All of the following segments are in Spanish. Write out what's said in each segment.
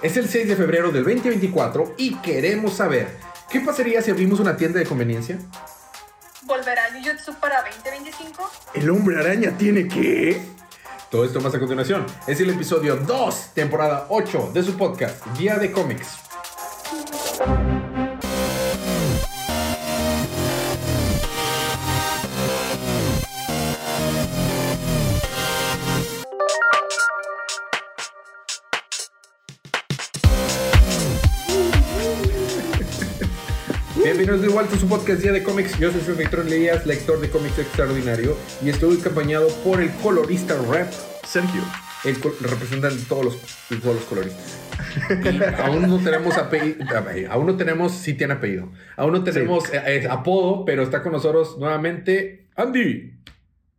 Es el 6 de febrero del 2024 y queremos saber, ¿qué pasaría si abrimos una tienda de conveniencia? ¿Volverá Jujutsu para 2025? ¿El hombre araña tiene qué? Todo esto más a continuación. Es el episodio 2, temporada 8 de su podcast, Día de Cómics. Bienvenidos de vuelta a su podcast Día de Cómics. Yo soy su Víctor Leías, lector de cómics extraordinario, y estoy acompañado por el colorista rap, Sergio. el de todos los, de todos los coloristas. Y aún no tenemos apellido, aún no tenemos, sí tiene apellido. Aún no tenemos eh, eh, apodo, pero está con nosotros nuevamente Andy.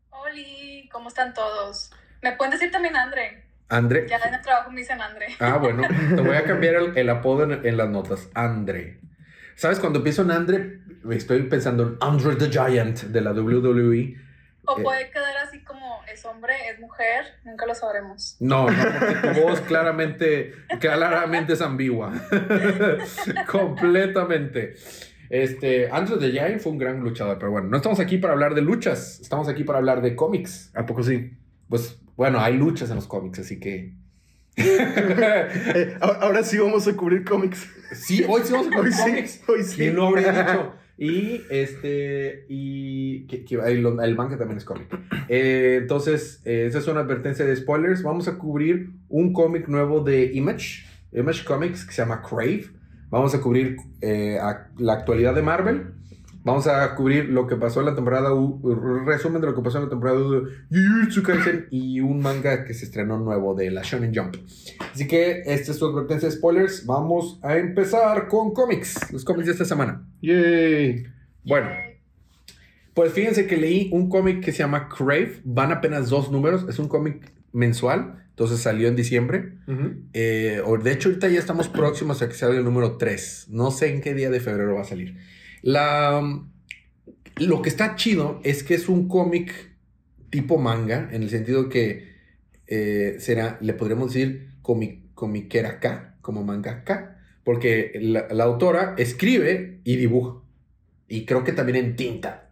Oli, ¿cómo están todos? ¿Me pueden decir también Andre? André. Ya en el trabajo me dicen Andre. Ah, bueno, te voy a cambiar el, el apodo en, en las notas. Andre. ¿Sabes? Cuando pienso en Andre, estoy pensando en Andre the Giant de la WWE. O Eh. puede quedar así como es hombre, es mujer, nunca lo sabremos. No, no, porque tu voz claramente, claramente es ambigua. Completamente. Este, Andre the Giant fue un gran luchador, pero bueno, no estamos aquí para hablar de luchas, estamos aquí para hablar de cómics. ¿A poco sí? Pues bueno, hay luchas en los cómics, así que. Eh, ahora, sí vamos a cubrir cómics. Sí, hoy sí vamos a Hoy cubrir sí, cómics. hoy sí. ¿Quién lo habría dicho? Y este. Y. que- que- el, el manga también es cómic. Eh, entonces, eh, esa es una advertencia de spoilers. Vamos a cubrir un cómic nuevo de Image. Image Comics que se llama Crave. Vamos a cubrir eh, a- la actualidad de Marvel. Vamos a cubrir lo que pasó en la temporada U, resumen de lo que pasó en la temporada U de Jujutsu Kaisen y un manga que se estrenó nuevo de la Shonen Jump. Así que esta es su advertencia de spoilers. Vamos a empezar con cómics, los cómics de esta semana. Yay. Bueno, pues fíjense que leí un cómic que se llama Crave. Van apenas dos números. Es un cómic mensual. Entonces salió en diciembre. Ujú. Eh, o de hecho, ahorita ya estamos próximos a que salga el número 3. No sé en qué día de febrero va a salir. La, lo que está chido es que es un cómic tipo manga, en el sentido que eh, será, le podríamos decir comi, comiquera acá, como manga acá, porque la, la autora escribe y dibuja. Y creo que también en tinta.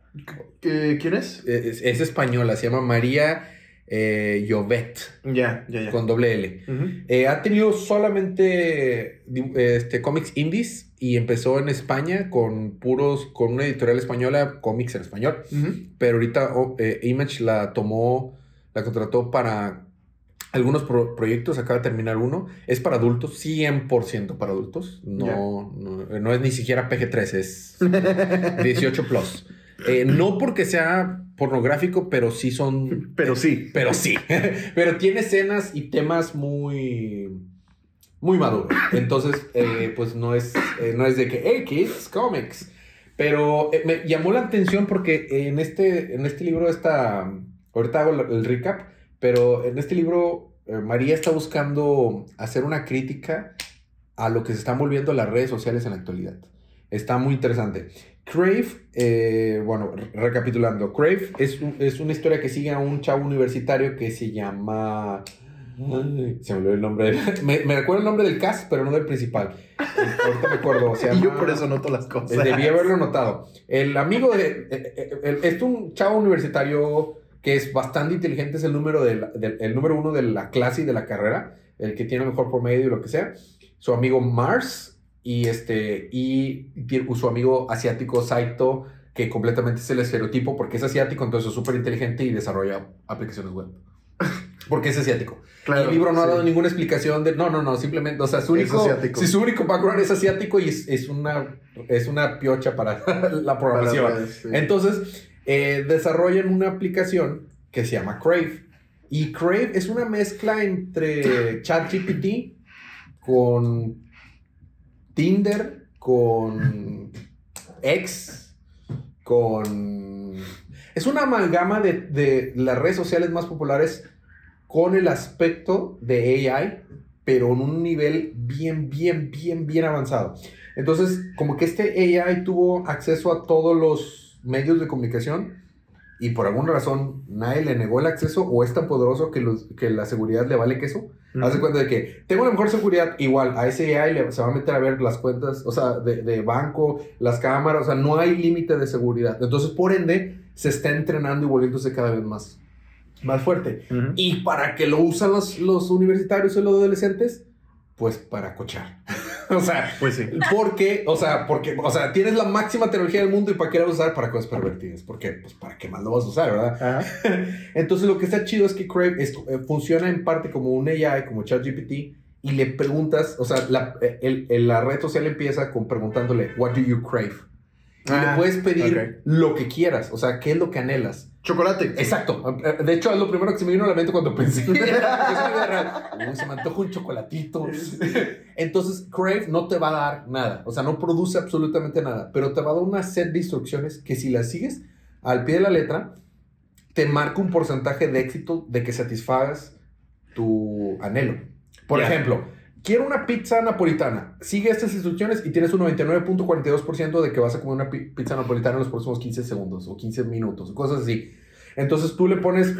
¿Qué- ¿Quién es? Es, es española, se llama María eh, Llobet, Ya, ya, ya. con doble L. Eh, ha tenido solamente di- este, cómics indies y empezó en España con puros, con una editorial española, cómics en español. Pero ahorita oh, eh, Image la tomó, la contrató para algunos pro- proyectos, acaba de terminar uno. Es para adultos, 100% para adultos. No, no, no es ni siquiera PG-13, es 18 plus. Eh, no porque sea pornográfico, pero sí son Pero sí. pero sí. Pero tiene escenas y temas muy. Muy maduros. Entonces, eh, pues no es, eh, no es de que, hey, kids, comics. Pero eh, me llamó la atención porque en este, en este libro está. Ahorita hago el, recap, pero en este libro María está buscando hacer una crítica a lo que se están volviendo las redes sociales en la actualidad. Está muy interesante. Crave, bueno, re- recapitulando, Crave es, es una historia que sigue a un chavo universitario que se llama... Ay, se me olvidó el nombre. del- me, me recuerdo el nombre del cast, pero no del principal. Ahorita me acuerdo. Se Y yo por eso noto las cosas. Debí haberlo notado. El amigo de... eh, eh, eh, es un chavo universitario que es bastante inteligente, es el número, de la- el número uno de la clase y de la carrera, el que tiene mejor promedio y lo que sea. Su amigo Mars y, este, y su amigo asiático Saito, que completamente es el estereotipo porque es asiático, entonces es súper inteligente y desarrolla aplicaciones web. Porque es asiático. Claro, el libro no ha dado ninguna explicación de. No, no, no, simplemente. O sea, su Es único. Si su único background es asiático y es, es una, es una piocha para la Para programación. sí. Entonces, eh, desarrollan una aplicación que se llama Crave. Y Crave es una mezcla entre ChatGPT con Tinder, con X, con... Es una amalgama de, de las redes sociales más populares con el aspecto de AI, pero en un nivel bien, bien, bien, bien avanzado. Entonces, como que este AI tuvo acceso a todos los medios de comunicación y por alguna razón nadie le negó el acceso o es tan poderoso que, los, que la seguridad le vale queso. Haz de cuenta de que tengo la mejor seguridad, igual a ese AI le, se va a meter a ver las cuentas, o sea, de, de banco, las cámaras, o sea, no hay límite de seguridad. Entonces, por ende, se está entrenando y volviéndose cada vez más, más fuerte. Ujú. ¿Y para qué lo usan los, los universitarios y los adolescentes? Pues para cochar. o sea, Pues sí. porque, o sea, porque, o sea, tienes la máxima tecnología del mundo y para qué la vas a usar para cosas pervertidas. ¿Por qué? Pues para qué más lo vas a usar, ¿verdad? Ajá. Entonces lo que está chido es que Crave es- eh, funciona en parte como un AI, como ChatGPT, y le preguntas, o sea, la, el- el- la red social empieza con preguntándole, what do you crave? Y Ah, le puedes pedir ok. lo que quieras, o sea, qué es lo que anhelas. Chocolate. Exacto. De hecho, es lo primero que se me vino a la mente cuando pensé. Uy, se me antoja un chocolatito. Entonces, Crave no te va a dar nada. O sea, no produce absolutamente nada. Pero te va a dar una set de instrucciones que si las sigues al pie de la letra, te marca un porcentaje de éxito de que satisfagas tu anhelo. Por ejemplo, quiero una pizza napolitana. Sigue estas instrucciones y tienes un 99.42% de que vas a comer una pi- pizza napolitana en los próximos 15 segundos o 15 minutos, cosas así. Entonces tú le pones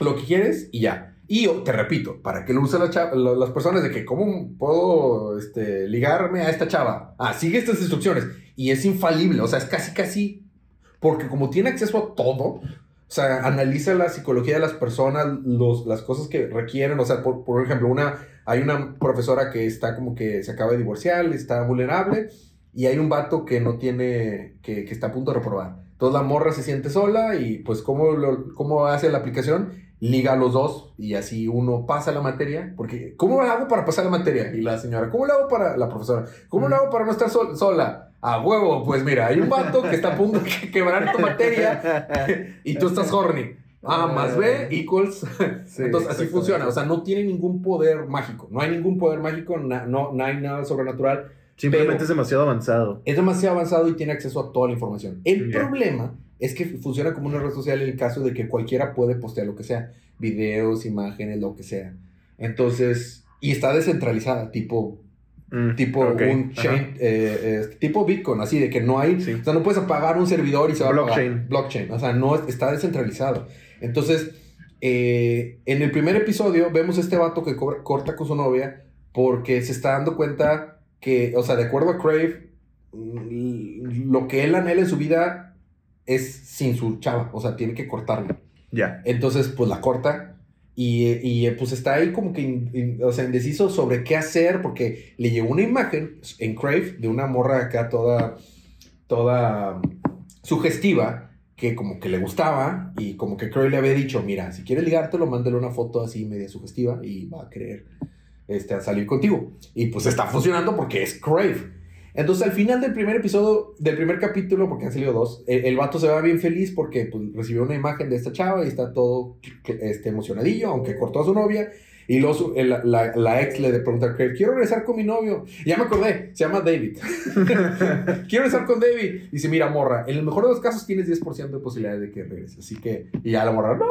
lo que quieres y ya. Y yo te repito, para que lo usen la la- las personas de que, ¿cómo puedo este, ligarme a esta chava? Ah, sigue estas instrucciones. Y es infalible, o sea, es casi, casi, porque como tiene acceso a todo, o sea, analiza la psicología de las personas, los, las cosas que requieren, o sea, por, por ejemplo, una, hay una profesora que está como que se acaba de divorciar, está vulnerable, y hay un vato que no tiene, que, que está a punto de reprobar. Entonces la morra se siente sola y pues ¿cómo, lo- cómo hace la aplicación? Liga a los dos y así uno pasa la materia. Porque ¿cómo lo hago para pasar la materia? Y la señora, ¿cómo lo hago para la profesora? ¿Cómo lo hago para no estar sol- sola? A huevo, pues mira, hay un vato que está a punto de quebrar tu materia y tú estás horny. A más B equals. Sí, Entonces así funciona. O sea, no tiene ningún poder mágico. No hay ningún poder mágico, na- no, no hay nada sobrenatural. Simplemente es demasiado avanzado. Es demasiado avanzado y tiene acceso a toda la información. El problema es que funciona como una red social en el caso de que cualquiera puede postear lo que sea. Videos, imágenes, lo que sea. Entonces, y está descentralizada, tipo, Mm, tipo un chain, eh, eh, tipo Bitcoin, así de que no hay, Sí. o sea, no puedes apagar un servidor y se va a apagar. Blockchain. O sea, no es- está descentralizado. Entonces, eh, en el primer episodio vemos a este vato que cobra- corta con su novia porque se está dando cuenta que, o sea, de acuerdo a Crave, mm, lo que él anhela en su vida es sin su chava, o sea, tiene que cortarla. Ya. Entonces, pues la corta y, y, eh, pues está ahí como que, o sea, indeciso sobre qué hacer porque le llegó una imagen en Crave de una morra acá toda, toda sugestiva que como que le gustaba y como que Crave le había dicho, mira, si quieres ligártelo, mándale una foto así media sugestiva y va a querer este, a salir contigo. Y pues está funcionando porque es Crave. Entonces al final del primer episodio, del primer capítulo, porque han salido dos, el, el vato se va bien feliz porque pues, recibió una imagen de esta chava y está todo este, emocionadillo, aunque cortó a su novia. Y luego la, la ex le pregunta a Crave, quiero regresar con mi novio. Ya me acordé, se llama David. quiero regresar con David. Dice, mira, morra, en el mejor de los casos tienes 10% de posibilidades de que regrese. Así que, y ya la morra, no.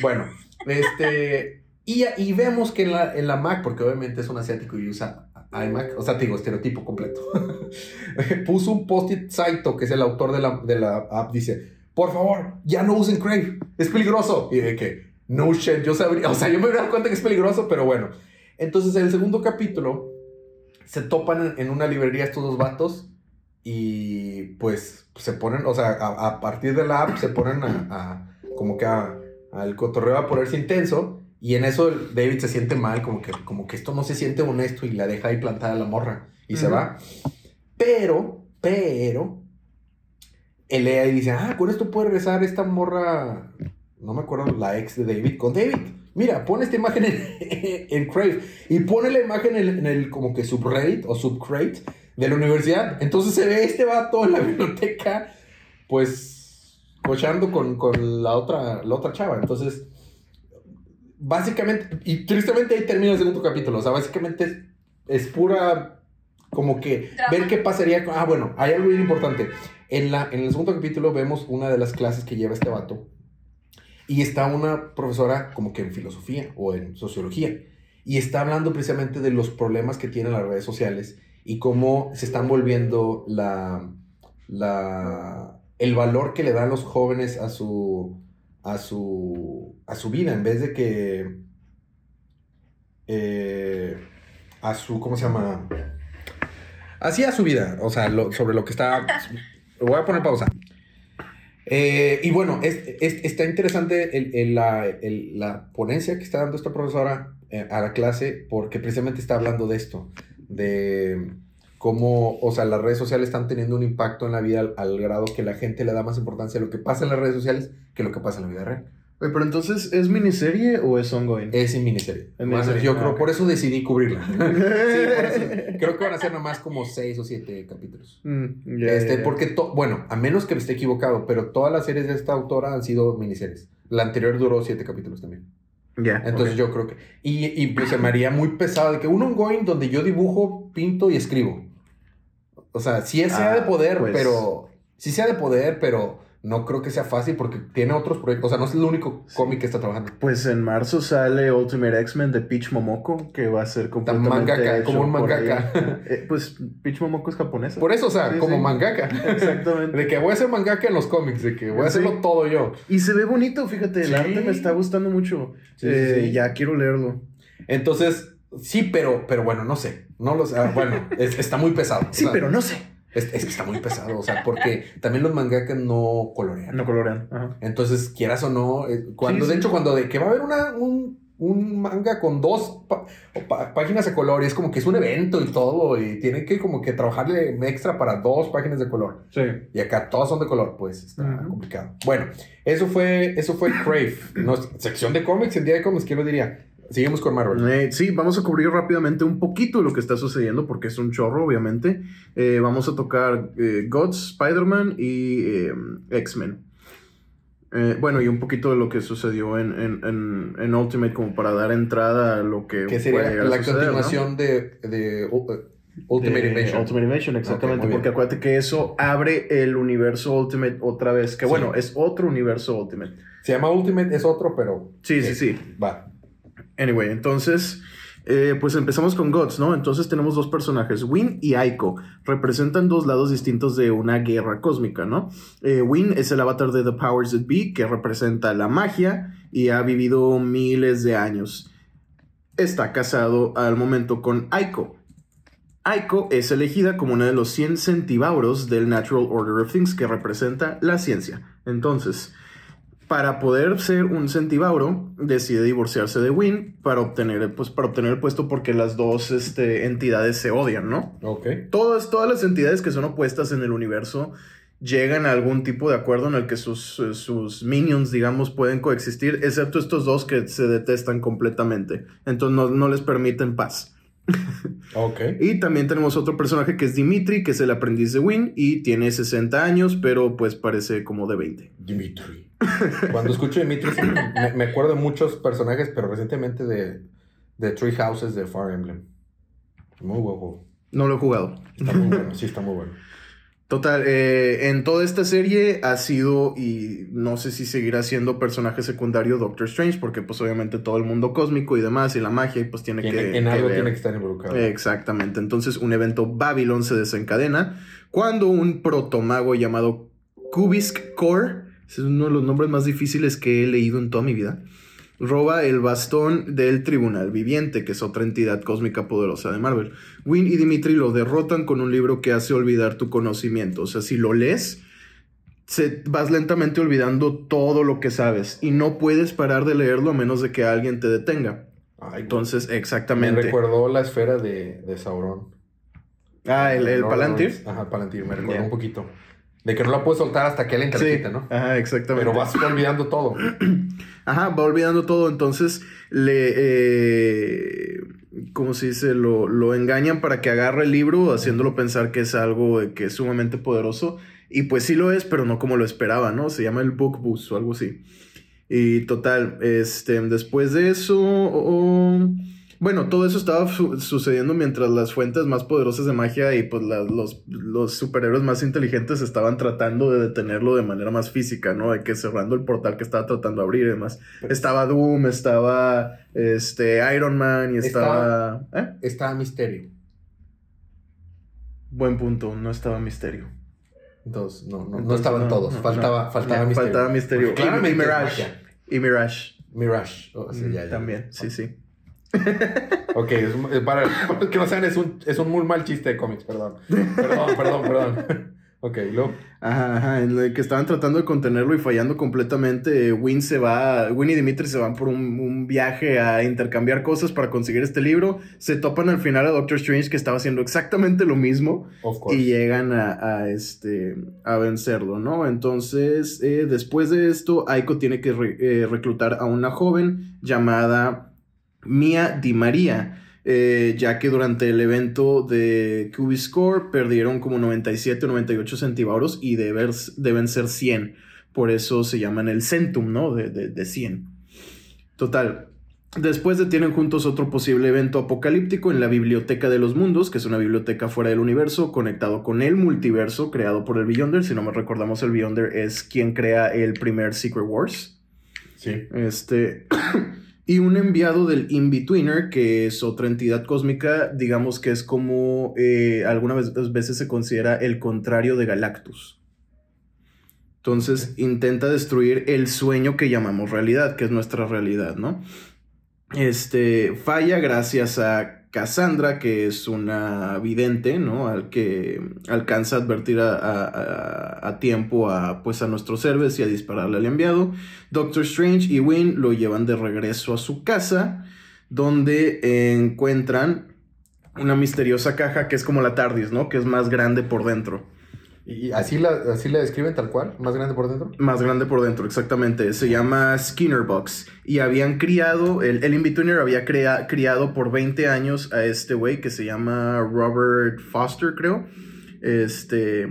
Bueno, este... Y, y vemos que en la, en la Mac, porque obviamente es un asiático y usa iMac, o sea, te digo, estereotipo completo. Puso un post-it Saito, que es el autor de la, de la app, dice, por favor, ya no usen Crave, es peligroso. Y de que, no shit, yo sabría, o sea, yo me hubiera dado cuenta que es peligroso, pero bueno. Entonces, en el segundo capítulo, se topan en, una librería estos dos vatos y pues se ponen, o sea, a, a partir de la app se ponen a, a- como que a- al cotorreo a ponerse intenso y en eso David se siente mal, como que, como que esto no se siente honesto y la deja ahí plantada la morra y se va. Pero, pero, el AI dice, ah, con esto puede regresar esta morra, no me acuerdo, la ex de David, con David. Mira, pone esta imagen en, en Crave y pone la imagen en, el- en el como que subreddit o subcrate de la universidad. Entonces se ve este vato en la biblioteca, pues, cochando con, con la, otra, la otra chava. Entonces, básicamente, y tristemente ahí termina el segundo capítulo. O sea, básicamente es, es pura, como que, ver qué pasaría con... Ah, bueno, hay algo bien importante. En, la, en el segundo capítulo vemos una de las clases que lleva este vato. Y está una profesora como que en filosofía o en sociología. Y está hablando precisamente de los problemas que tienen las redes sociales y cómo se están volviendo la, la, el valor que le dan los jóvenes a su, a su, a su vida, en vez de que eh, a su, ¿cómo se llama? Así a su vida, o sea, sobre lo que está... Voy a poner pausa. Eh, y bueno, es- es- está interesante la ponencia que está dando esta profesora eh, a la clase porque precisamente está hablando de esto, de cómo, o sea, las redes sociales están teniendo un impacto en la vida al, al grado que la gente le da más importancia a lo que pasa en las redes sociales que lo que pasa en la vida real. Oye, pero entonces, ¿es miniserie o es ongoing? Es en miniserie. En miniserie, yo ah, creo, ok. por eso decidí cubrirla. sí, por eso. Creo que van a ser nomás como seis o siete capítulos. Mm, este, ya. porque, to- bueno, a menos que me esté equivocado, pero todas las series de esta autora han sido miniseries. La anterior duró siete capítulos también. Ya, Entonces yo creo que... Y, y pues se me haría muy pesado de que un ongoing donde yo dibujo, pinto y escribo. O sea, sí sea Ah, de poder, pues. pero... Sí sea de poder, pero no creo que sea fácil porque tiene otros proyectos. O sea, no es el único cómic que está trabajando. Pues en marzo sale Ultimate X-Men de Peach Momoko, que va a ser completamente mangaka, hecho como un mangaka. Eh, pues Peach Momoko es japonesa. Por eso, o sea, Sí, como sí. mangaka. Exactamente. De que voy a ser mangaka en los cómics, de que voy a Sí. hacerlo todo yo. Y se ve bonito, fíjate, el arte me está gustando mucho. Sí, Eh. Ya quiero leerlo. Entonces, sí, pero, pero bueno, no sé. No lo sé. Ah, Bueno, es- está muy pesado. Sí, O sea, pero no sé. Es, es que está muy pesado, o sea, porque también los mangakas no colorean. No colorean. Ajá. Entonces, quieras o no, eh, cuando Sí, de sí. hecho, cuando de que va a haber una, un, un manga con dos páginas de color, y es como que es un evento y todo, y tienen que como que trabajarle extra para dos páginas de color. Sí. Y acá todas son de color, pues está complicado. Bueno, eso fue, eso fue Crave, no, sección de cómics, el día de cómics, ¿quién lo diría? Seguimos con Marvel. Eh, sí, vamos a cubrir rápidamente un poquito de lo que está sucediendo, porque es un chorro, obviamente. Eh, vamos a tocar eh, Gods, Spider-Man y eh, X-Men. Eh, bueno, y un poquito de lo que sucedió en, en- en- en Ultimate, como para dar entrada a lo que, Que puede sería a la suceder, ¿no? continuación de, de uh, Ultimate De Invasion. Ultimate Invasion, exactamente. Ok, muy porque acuérdate que eso abre el universo Ultimate otra vez. Que Sí. bueno, es otro universo Ultimate. Se llama Ultimate, es otro, pero. Sí, sí, sí. Va. Anyway, entonces, eh, pues empezamos con Gods, ¿no? Entonces tenemos dos personajes, Win y Aiko. Representan dos lados distintos de una guerra cósmica, ¿no? Eh, Win es el avatar de The Powers That Be, que representa la magia y ha vivido miles de años. Está casado al momento con Aiko. Aiko es elegida como una de los 100 centibauros del Natural Order of Things, que representa la ciencia. Entonces, para poder ser un centibauro, decide divorciarse de Win para obtener, pues, para obtener el puesto porque las dos este, entidades se odian, ¿no? Ok. Todas, todas las entidades que son opuestas en el universo llegan a algún tipo de acuerdo en el que sus, sus minions, digamos, pueden coexistir, excepto estos dos que se detestan completamente. Entonces no, no les permiten paz. Ok. Y también tenemos otro personaje que es Dimitri, que es el aprendiz de Win y tiene 60 años, pero pues parece como de 20. Dimitri. Cuando escucho Dimitri, sí, me, me acuerdo de muchos personajes, pero recientemente de, de Tree Houses de Fire Emblem. Muy juego. No lo he jugado. Está muy bueno, sí, está muy bueno. Total, eh, en toda esta serie ha sido, y no sé si seguirá siendo personaje secundario Doctor Strange, porque pues obviamente todo el mundo cósmico y demás, y la magia, y pues tiene que... en algo tiene que estar involucrado. Exactamente, entonces un evento Babylon se desencadena cuando un protomago llamado Kubisk Core, es uno de los nombres más difíciles que he leído en toda mi vida, roba el bastón del Tribunal Viviente, que es otra entidad cósmica poderosa de Marvel. Win y Dimitri lo derrotan con un libro que hace olvidar tu conocimiento. O sea, si lo lees, se, vas lentamente olvidando todo lo que sabes y no puedes parar de leerlo a menos de que alguien te detenga. Ay, Entonces, me exactamente. recordó la esfera de, de Sauron. Ah, el, el No, Palantir. Ajá, el Palantir, me recordó Ya. un poquito. De que no la puedes soltar hasta que alguien te la Sí, quite, ¿no? Ajá, exactamente. Pero vas olvidando todo. Ajá, va olvidando todo, entonces le... Eh, ¿Cómo se dice? Lo, lo engañan para que agarre el libro, haciéndolo pensar que es algo que es sumamente poderoso. Y pues sí lo es, pero no como lo esperaba, ¿no? Se llama el Book Boost o algo así. Y total, este, después de eso... oh, bueno, todo eso estaba su- sucediendo mientras las fuentes más poderosas de magia y pues la- los, los superhéroes más inteligentes estaban tratando de detenerlo de manera más física, ¿no? De que cerrando el portal que estaba tratando de abrir y demás. Estaba Doom, estaba este, Iron Man y estaba... ¿Eh? Está Misterio. Buen punto, no estaba Misterio. Entonces, no, no, no Entonces, estaban no, todos. no, faltaba, no. faltaba Misterio. Faltaba Misterio. Porque Y- Mirage. Y Mirage. Mirage. Oh, sí, Mm, ya, ya. También, sí, sí. Ok, es eh, para, para los que no saben, es un, es un muy mal chiste de cómics, perdón. Perdón, perdón, perdón. Ok, luego. Ajá, ajá, en el que estaban tratando de contenerlo y fallando completamente. Win se va, Win y Dimitri se van por un, un viaje a intercambiar cosas para conseguir este libro. Se topan al final a Doctor Strange que estaba haciendo exactamente lo mismo Of course. y llegan a, a, este, a vencerlo, ¿no? Entonces, eh, después de esto, Aiko tiene que re- eh, reclutar a una joven llamada Mia Di María. eh, ya que durante el evento de Cubiscore perdieron como 97 o 98 centibauros y deber- deben ser 100. Por eso se llaman el centum, ¿no? De, de, de 100. Total. Después detienen juntos otro posible evento apocalíptico en la Biblioteca de los Mundos, que es una biblioteca fuera del universo, conectado con el multiverso creado por el Beyonder. Si no me recordamos, el Beyonder es quien crea el primer Secret Wars. Sí. Este. y un enviado del In-Betweener, que es otra entidad cósmica, digamos que es como eh, algunas veces se considera el contrario de Galactus. Entonces intenta destruir el sueño que llamamos realidad, que es nuestra realidad, ¿no? Este falla gracias a Cassandra, que es una vidente, ¿no? Al que alcanza a advertir a, a- a- tiempo a, pues, a nuestros héroes y a dispararle al enviado. Doctor Strange y Win lo llevan de regreso a su casa, donde encuentran una misteriosa caja que es como la TARDIS, ¿no? Que es más grande por dentro. ¿Y así la, así la describen tal cual? ¿Más grande por dentro? Más grande por dentro, exactamente. Se llama Skinner Box. Y habían criado, el, el In-Betweener había crea- criado por 20 años a este güey que se llama Robert Foster, creo. Este.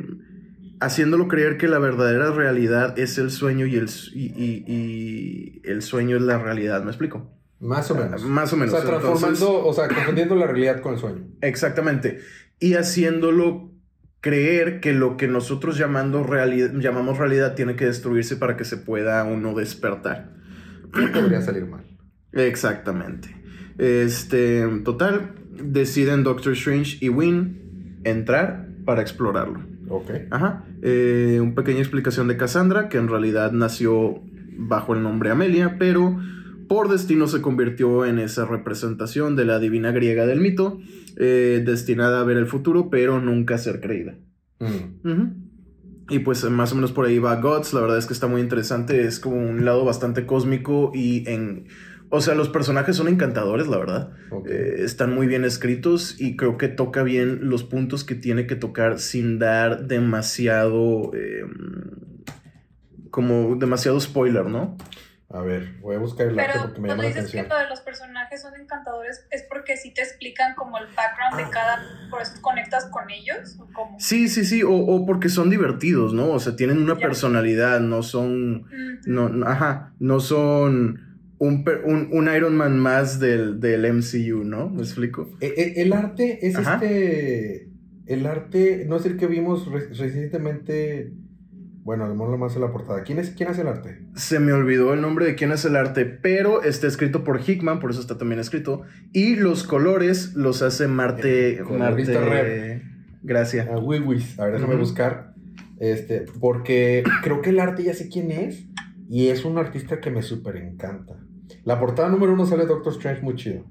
Haciéndolo creer que la verdadera realidad es el sueño y el, y, y- y el sueño es la realidad. ¿Me explico? Más o menos. Más o menos. O sea, transformando, Entonces- o sea, confundiendo la realidad con el sueño. Exactamente. Y haciéndolo creer que lo que nosotros llamando llamamos realidad tiene que destruirse para que se pueda uno despertar. ¿Qué podría salir mal? Exactamente. Este, total, deciden Doctor Strange y Win entrar para explorarlo. Ok. Ajá. Eh, una pequeña explicación de Cassandra, que en realidad nació bajo el nombre Amelia, pero por destino se convirtió en esa representación de la divina griega del mito, eh, destinada a ver el futuro, pero nunca a ser creída. Mm. Y pues eh, más o menos por ahí va Gods, la verdad es que está muy interesante, es como un lado bastante cósmico y en... O sea, los personajes son encantadores, la verdad. Eh, están muy bien escritos y creo que toca bien los puntos que tiene que tocar sin dar demasiado... eh, como demasiado spoiler, ¿no? A ver, voy a buscar el arte Pero porque me cuando llama la dices que lo de los personajes son encantadores, ¿es porque sí te explican como el background de cada, por eso conectas con ellos? ¿O cómo? Sí, sí, sí, o, o porque son divertidos, ¿no? O sea, tienen una Ya. personalidad, no son... No, no, ajá, no son un, per- un, un Iron Man más del, del MCU, ¿no? ¿Me explico? E- e- El, arte es Ajá. este. El arte, no es el que vimos re- recientemente. Bueno, a lo mejor lo más en la portada. ¿Quién, es, ¿Quién hace el arte? Se me olvidó el nombre de quién es el arte, pero está escrito por Hickman, por eso está también escrito. Y los colores los hace Marte. El Marte. Gracias. A Wiwis. A ver, déjame buscar. Este, porque creo que el arte ya sé quién es. Y es un artista que me súper encanta. La portada número uno sale Doctor Strange muy chido.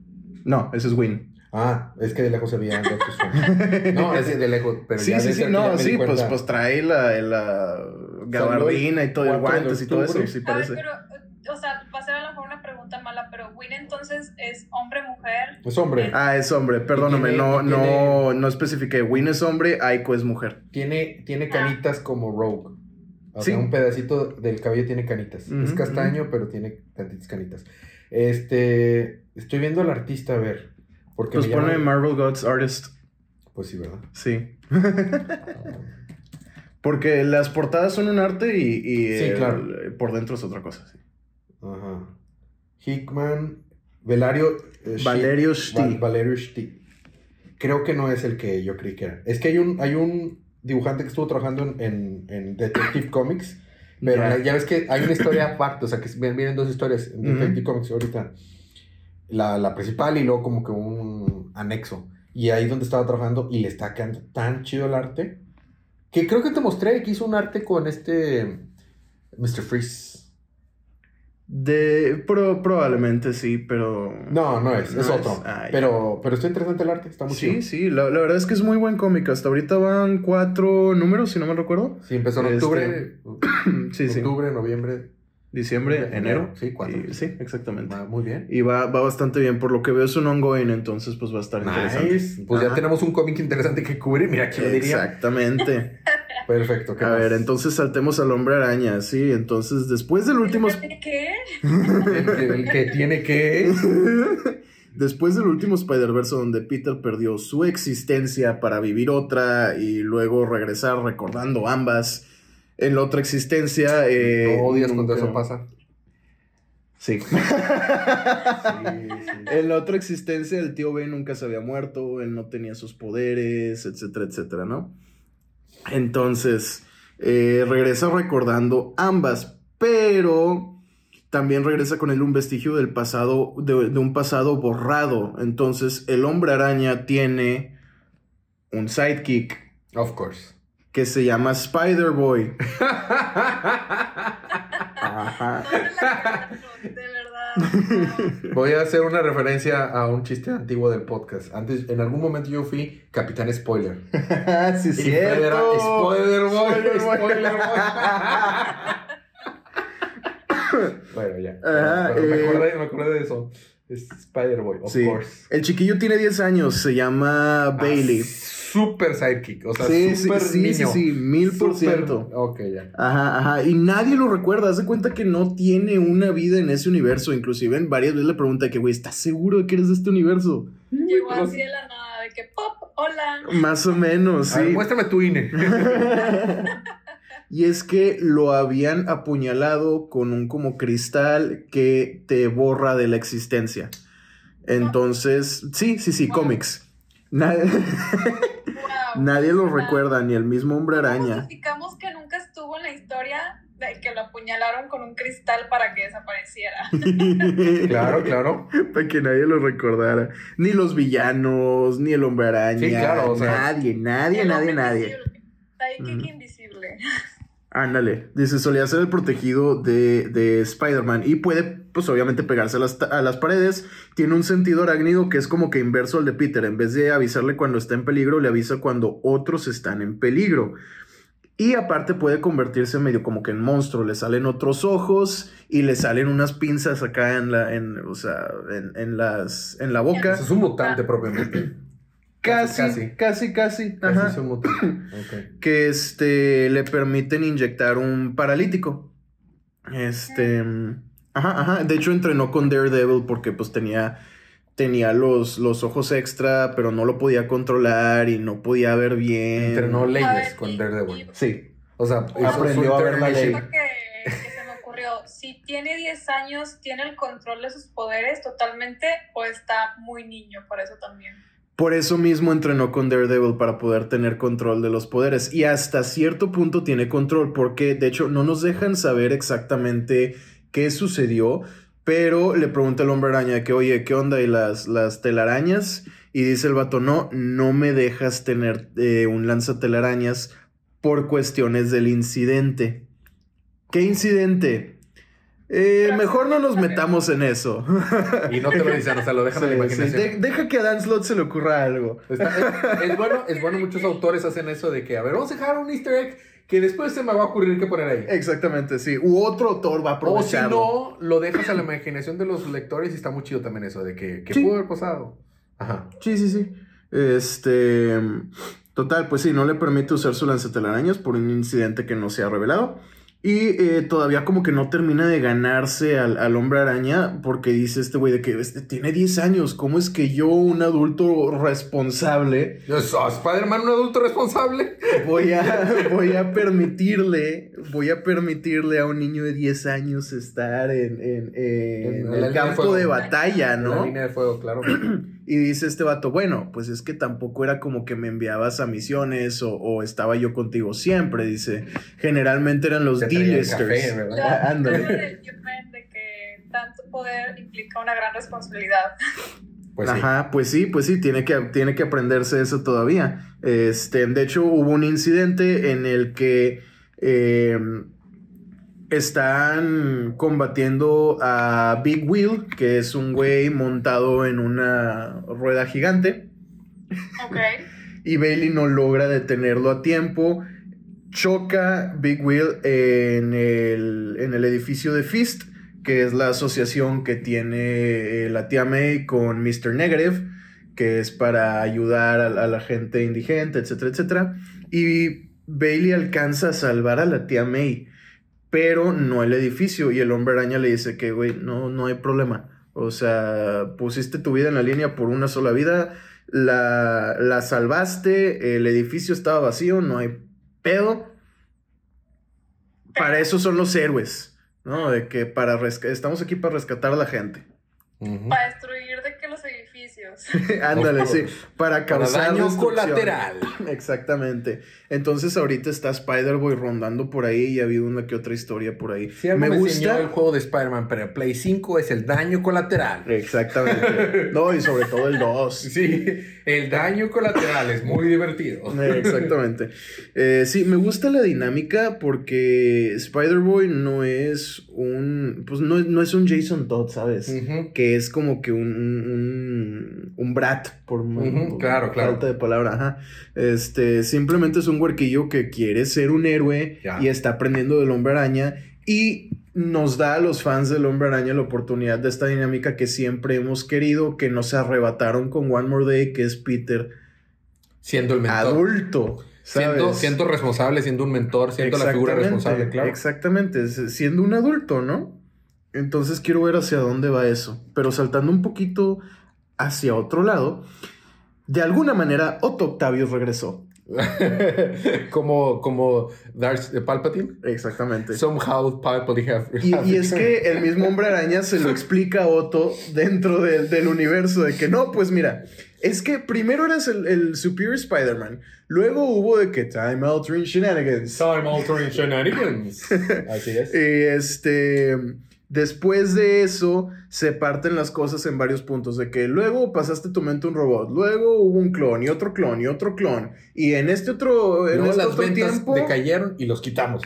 No, ese es Win. Ah, es que de lejos se veía Strange. No, es de lejos, pero sí, ya sí, sí, ya no, sí, pues, pues trae la, la gabardina y todo, el 4 de guantes y todo eso, sí A ver, parece. pero, o sea, va a ser a lo mejor una pregunta mala, pero Win entonces es hombre, mujer. Es hombre. Ah, es hombre, perdóname, tiene- no, no, tiene- no especifiqué. Win es hombre, Aiko es mujer. Tiene, tiene canitas como Rogue. O Sí. sea, un pedacito del cabello tiene canitas. Es castaño, pero tiene tantitas canitas. Este. Estoy viendo al artista, a ver. Porque Pues pone Marvel Gods Artist, Pues sí, ¿verdad? sí. Porque las portadas son un arte y, y Sí, el- claro. por dentro es otra cosa. sí. Ajá. Hickman. Valerio. eh, Valerio Val- Shti. Valerio Shti. Creo que no es el que yo creí que era. Es que hay un, hay un dibujante que estuvo trabajando en, en, en Detective Comics. Pero Ya. ya ves que hay una historia aparte, o sea, que vienen dos historias en. Detective Comics ahorita. La, la principal y luego como que un anexo. Y ahí donde estaba trabajando y le está quedando tan chido el arte. Que creo que te mostré que hizo un arte con este Mr. Freeze. De, pro- probablemente sí, pero... No, no es, es No otro. es- pero, pero está interesante el arte, está muy Sí, chido. sí, la, la verdad es que es muy buen cómic. Hasta ahorita van cuatro números, si no me recuerdo. Sí, empezó en Este, octubre, Sí, sí. octubre, noviembre. Diciembre, Enero, sí, cuatro. Y- sí, exactamente. Va muy bien. Y va, va bastante bien. Por lo que veo es un ongoing, entonces pues va a estar interesante. Pues ya tenemos un cómic interesante que cubrir. Mira, ¿quién diría? Exactamente. Perfecto. ¿qué A más? ver, entonces saltemos al hombre araña, sí. Entonces, después del último... ¿Qué? El que, el que tiene que. Después del último Spider-Verse donde Peter perdió su existencia para vivir otra y luego regresar recordando ambas en la otra existencia... Eh, odias cuando eso pasa. Sí. Sí, sí. en la otra existencia el tío Ben nunca se había muerto, él no tenía sus poderes, etcétera, etcétera, ¿no? Entonces, eh, regresa recordando ambas, pero también regresa con él un vestigio del pasado, de, de un pasado borrado. Entonces, el hombre araña tiene un sidekick Of course. Que se llama. Ajá. De verdad. Voy a hacer una referencia a un chiste antiguo del podcast. Antes, en algún momento yo fui Capitán Spoiler. sí, era Spoiler Boy, Spoiler Boy. Spoiler Boy. bueno, ya. Ajá, Pero me, eh. acordé, me acordé de eso. Es Spider-Boy, of Sí. course. El chiquillo tiene 10 años, se llama Bailey. Ah, super sidekick. O sea, sí, sí, super sí, sí, niño. sí, mil por Súper- ciento. Ok, ya. Ajá, ajá. Y nadie lo recuerda. Haz de cuenta que no tiene una vida en ese universo. Inclusive en varias veces le pregunta que, güey, ¿estás seguro de que eres de este universo? Llegó así de la nada, de que pop, hola. Más o menos, A ver, sí. muéstrame tu INE. y es que lo habían apuñalado con un como cristal que te borra de la existencia. Entonces, sí, sí, sí, Wow. cómics. Na- Wow. Nadie lo recuerda, ni el mismo hombre ¿cómo araña. justificamos que nunca estuvo en la historia de que lo apuñalaron con un cristal para que desapareciera? claro, claro. Para que nadie lo recordara. Ni los villanos, ni el hombre araña. Sí, claro, o sea- nadie, nadie, nadie, nadie. invisible. Sidekick Ujú. invisible. Ándale. Dice, solía ser el protegido de, de Spider-Man. Y puede, pues obviamente, pegarse a las, a las paredes. Tiene un sentido arácnido que es como que inverso al de Peter. En vez de avisarle cuando está en peligro, le avisa cuando otros están en peligro. Y aparte puede convertirse medio como que en monstruo. Le salen otros ojos y le salen unas pinzas acá en la, en, o sea, en, las, en la boca. Es un mutante propiamente. Casi, Casi. casi, casi. Casi Ajá. que este le permiten inyectar un paralítico. Este, ajá, ajá. De hecho entrenó con Daredevil porque pues tenía tenía los, los ojos extra, pero no lo podía controlar y no podía ver bien. Entrenó leyes con Daredevil. Sí. O sea, Aprendió a ver la ley. Que, que se me ocurrió, si tiene 10 años, ¿tiene el control de sus poderes totalmente o está muy niño para eso también? Por eso mismo entrenó con Daredevil para poder tener control de los poderes. Y hasta cierto punto tiene control, porque de hecho no nos dejan saber exactamente qué sucedió. Pero le pregunta el hombre araña que, oye, ¿qué onda? ¿Y las, las telarañas? Y dice el vato, no, no me dejas tener eh, un lanzatelarañas por cuestiones del incidente. ¿Qué incidente? Eh, mejor no nos metamos en eso. Y no te lo dicen, o sea, lo dejan en la sí, imaginación. de- deja que a Dan Slott se le ocurra algo. Está- es, es bueno, es bueno, muchos autores hacen eso de que, a ver, vamos a dejar un easter egg que después se me va a ocurrir qué poner ahí. Exactamente, sí. U otro autor va a O si aprovecharlo. no, lo dejas a la imaginación de los lectores y está muy chido también eso de que, ¿qué Sí. pudo haber pasado? Ajá. Sí, sí, sí. Este. Total, pues sí, no le permite usar su lanzatelarañas por un incidente que no se ha revelado. Y eh, todavía como que no termina de ganarse al, al hombre araña porque dice este güey de que este, tiene 10 años. ¿Cómo es que yo, un adulto responsable, soy Spider-Man, un adulto responsable. voy a, voy a permitirle, voy a permitirle a un niño de 10 años estar en, en- en el de campo de batalla, En La ¿no? línea de fuego, claro. Y dice este vato, bueno, pues es que tampoco era como que me enviabas a misiones o, o estaba yo contigo siempre, dice. Generalmente eran los. ¿verdad? Ya, ándale. de que tanto poder implica una gran responsabilidad. Pues sí. Ajá, pues sí, pues sí, tiene que, tiene que aprenderse eso todavía. Este, de hecho, hubo un incidente en el que eh, están combatiendo a Big Wheel, que es un güey montado en una rueda gigante. Ok. Y Bailey no logra detenerlo a tiempo. Choca Big Wheel en el, en el edificio de Fist, que es la asociación que tiene eh, la tía May con Mr. Negative, que es para ayudar a, a la gente indigente, etcétera, etcétera. Y Bailey alcanza a salvar a la tía May, pero no el edificio. Y el hombre araña le dice que, güey, no, no hay problema. O sea, pusiste tu vida en la línea por una sola vida, la, la salvaste, el edificio estaba vacío, no hay pedo. Para eso son los héroes, ¿no? De que para estamos aquí para rescatar a la gente. Para destruir Ándale, sí, para Para causar daño colateral. Exactamente. Entonces ahorita está Spider-Boy rondando por ahí y ha habido una que otra historia por ahí. Si algo me me, gusta. el juego de Spider-Man para Play 5 es el daño colateral. Exactamente. No, y sobre todo el 2. Sí, el daño colateral es muy divertido. Exactamente. Eh, sí, me gusta la dinámica porque Spider-Boy no es un. Pues no, no es un Jason Todd, ¿sabes? Que es como que un. un, un brat, por, Ujú, por claro, claro. falta de palabra. Ajá. Este, simplemente es un huerquillo que quiere ser un héroe Ya. y está aprendiendo del hombre araña. Y nos da a los fans del hombre araña la oportunidad de esta dinámica que siempre hemos querido, que nos arrebataron con One More Day, que es Peter Siendo el mentor. adulto. Siendo, ¿sabes? siendo responsable, siendo un mentor, siendo la figura responsable, claro. Exactamente, siendo un adulto, ¿no? Entonces quiero ver hacia dónde va eso. Pero saltando un poquito hacia otro lado, de alguna manera Otto Octavius regresó. como, como Darth Palpatine. Exactamente. Somehow Palpatine have, Y, have y es que el mismo hombre araña se lo explica a Otto dentro del- del universo de que no, pues mira, es que primero eres el, el Superior Spider-Man, luego hubo de que Time Altering Shenanigans. Time altering shenanigans. Así es. Y este, después de eso, se parten las cosas en varios puntos. De que luego pasaste tu mente a un robot, luego hubo un clon y otro clon y otro clon. Y en este otro, en Luego este las otro ventas tiempo, decayeron y los quitamos.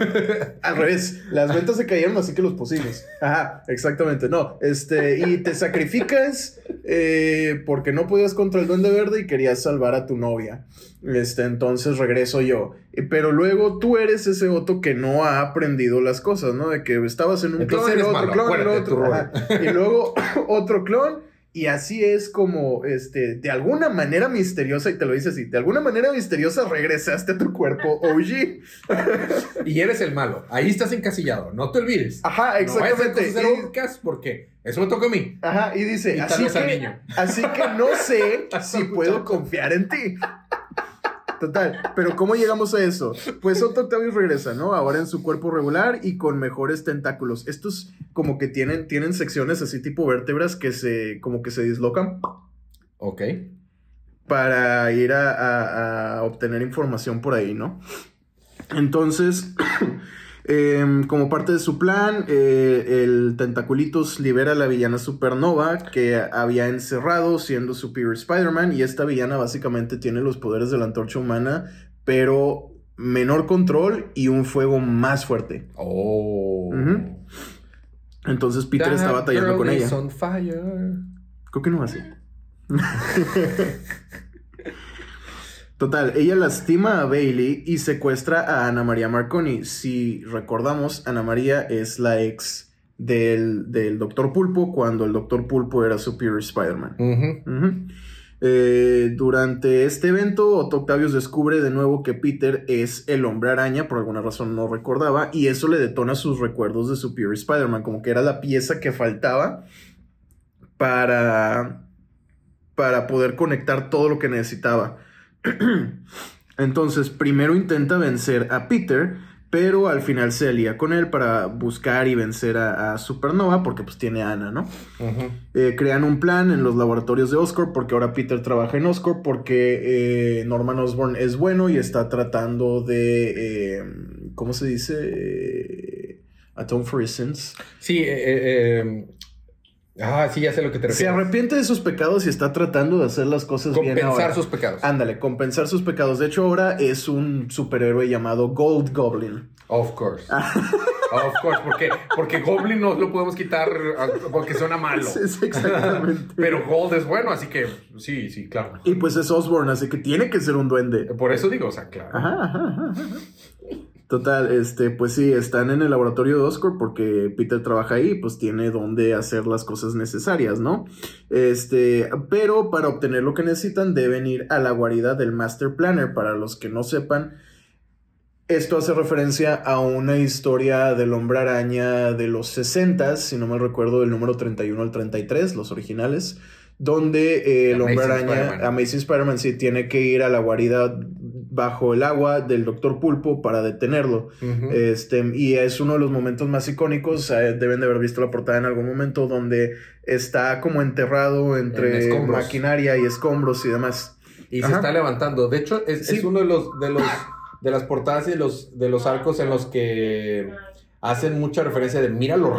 al revés, las ventas se cayeron, así que los pusimos. Ajá, exactamente. No, este, y te sacrificas eh, porque no podías contra el Duende Verde y querías salvar a tu novia. Este, entonces regreso yo. Eh, Pero luego tú eres ese Otto que no ha aprendido las cosas, ¿no? De que estabas en un Entonces clon, y eres otro malo, clon, otro. Y luego otro clon. Y así es como, este, de alguna manera misteriosa, y te lo dice así, de alguna manera misteriosa regresaste a tu cuerpo OG. Y eres el malo. Ahí estás encasillado. No te olvides. Ajá, No vayas a exactamente. heroicas porque eso me toca a mí. Ajá, y dice, Y así que, niño. así que no sé si puedo confiar en ti. Total, pero ¿cómo llegamos a eso? Pues Otto Octavius regresa, ¿no? Ahora en su cuerpo regular y con mejores tentáculos. Estos como que tienen, tienen secciones así tipo vértebras que se, como que se dislocan Ok. para ir a, a- a obtener información por ahí, ¿no? Entonces, em, como parte de su plan, eh, el Tentaculitos libera a la villana Supernova que había encerrado siendo Superior Spider-Man y esta villana básicamente tiene los poderes de la antorcha humana, pero menor control y un fuego más fuerte. Oh. Entonces Peter está batallando girl con is ella. on fire. Creo que no así. Total, ella lastima a Bailey y secuestra a Ana María Marconi. Si recordamos, Ana María es la ex del, del Doctor Pulpo cuando el Doctor Pulpo era Superior Spider-Man. Eh, durante este evento, Otto Octavius descubre de nuevo que Peter es el hombre araña, por alguna razón no recordaba, y eso le detona sus recuerdos de Superior Spider-Man, como que era la pieza que faltaba para, para poder conectar todo lo que necesitaba. Entonces, primero intenta vencer a Peter, pero al final se alía con él para buscar y vencer a, a Supernova, porque pues tiene a Ana, ¿no? Eh, crean un plan en los laboratorios de Oscorp porque ahora Peter trabaja en Oscorp porque eh, Norman Osborn es bueno y está tratando de, eh, ¿cómo se dice? Atone for his sins. Sí, Ah, sí, ya sé lo que te Se refieres. arrepiente de sus pecados y está tratando de hacer las cosas bien Compensar sus pecados. Ándale, compensar sus pecados. De hecho, ahora es un superhéroe llamado Gold Goblin. Of course. Of course, porque, porque Goblin no lo podemos quitar ah, porque suena malo. Sí, sí, exactamente. Pero Gold es bueno, así que sí, sí, claro. Y pues es Osborn, así que tiene que ser un duende. Por eso digo, o sea, claro. Ajá, ajá. Total, este, pues sí, están en el laboratorio de Oscorp porque Peter trabaja ahí, pues tiene donde hacer las cosas necesarias, ¿no? Este, pero para obtener lo que necesitan deben ir a la guarida del Master Planner. Para los que no sepan, esto hace referencia a una historia del hombre araña de los 60, si no me recuerdo, del número 31 al 33, los originales, donde eh, el hombre araña, Spider-Man. Amazing Spider-Man, sí tiene que ir a la guarida bajo el agua del Doctor Pulpo para detenerlo. Este, y es uno de los momentos más icónicos. eh, deben de haber visto la portada en algún momento donde está como enterrado entre En maquinaria y escombros y demás. Y se está levantando. De hecho, es, Sí. es uno de los, de los de las portadas y de los, de los arcos en los que hacen mucha referencia de mira lo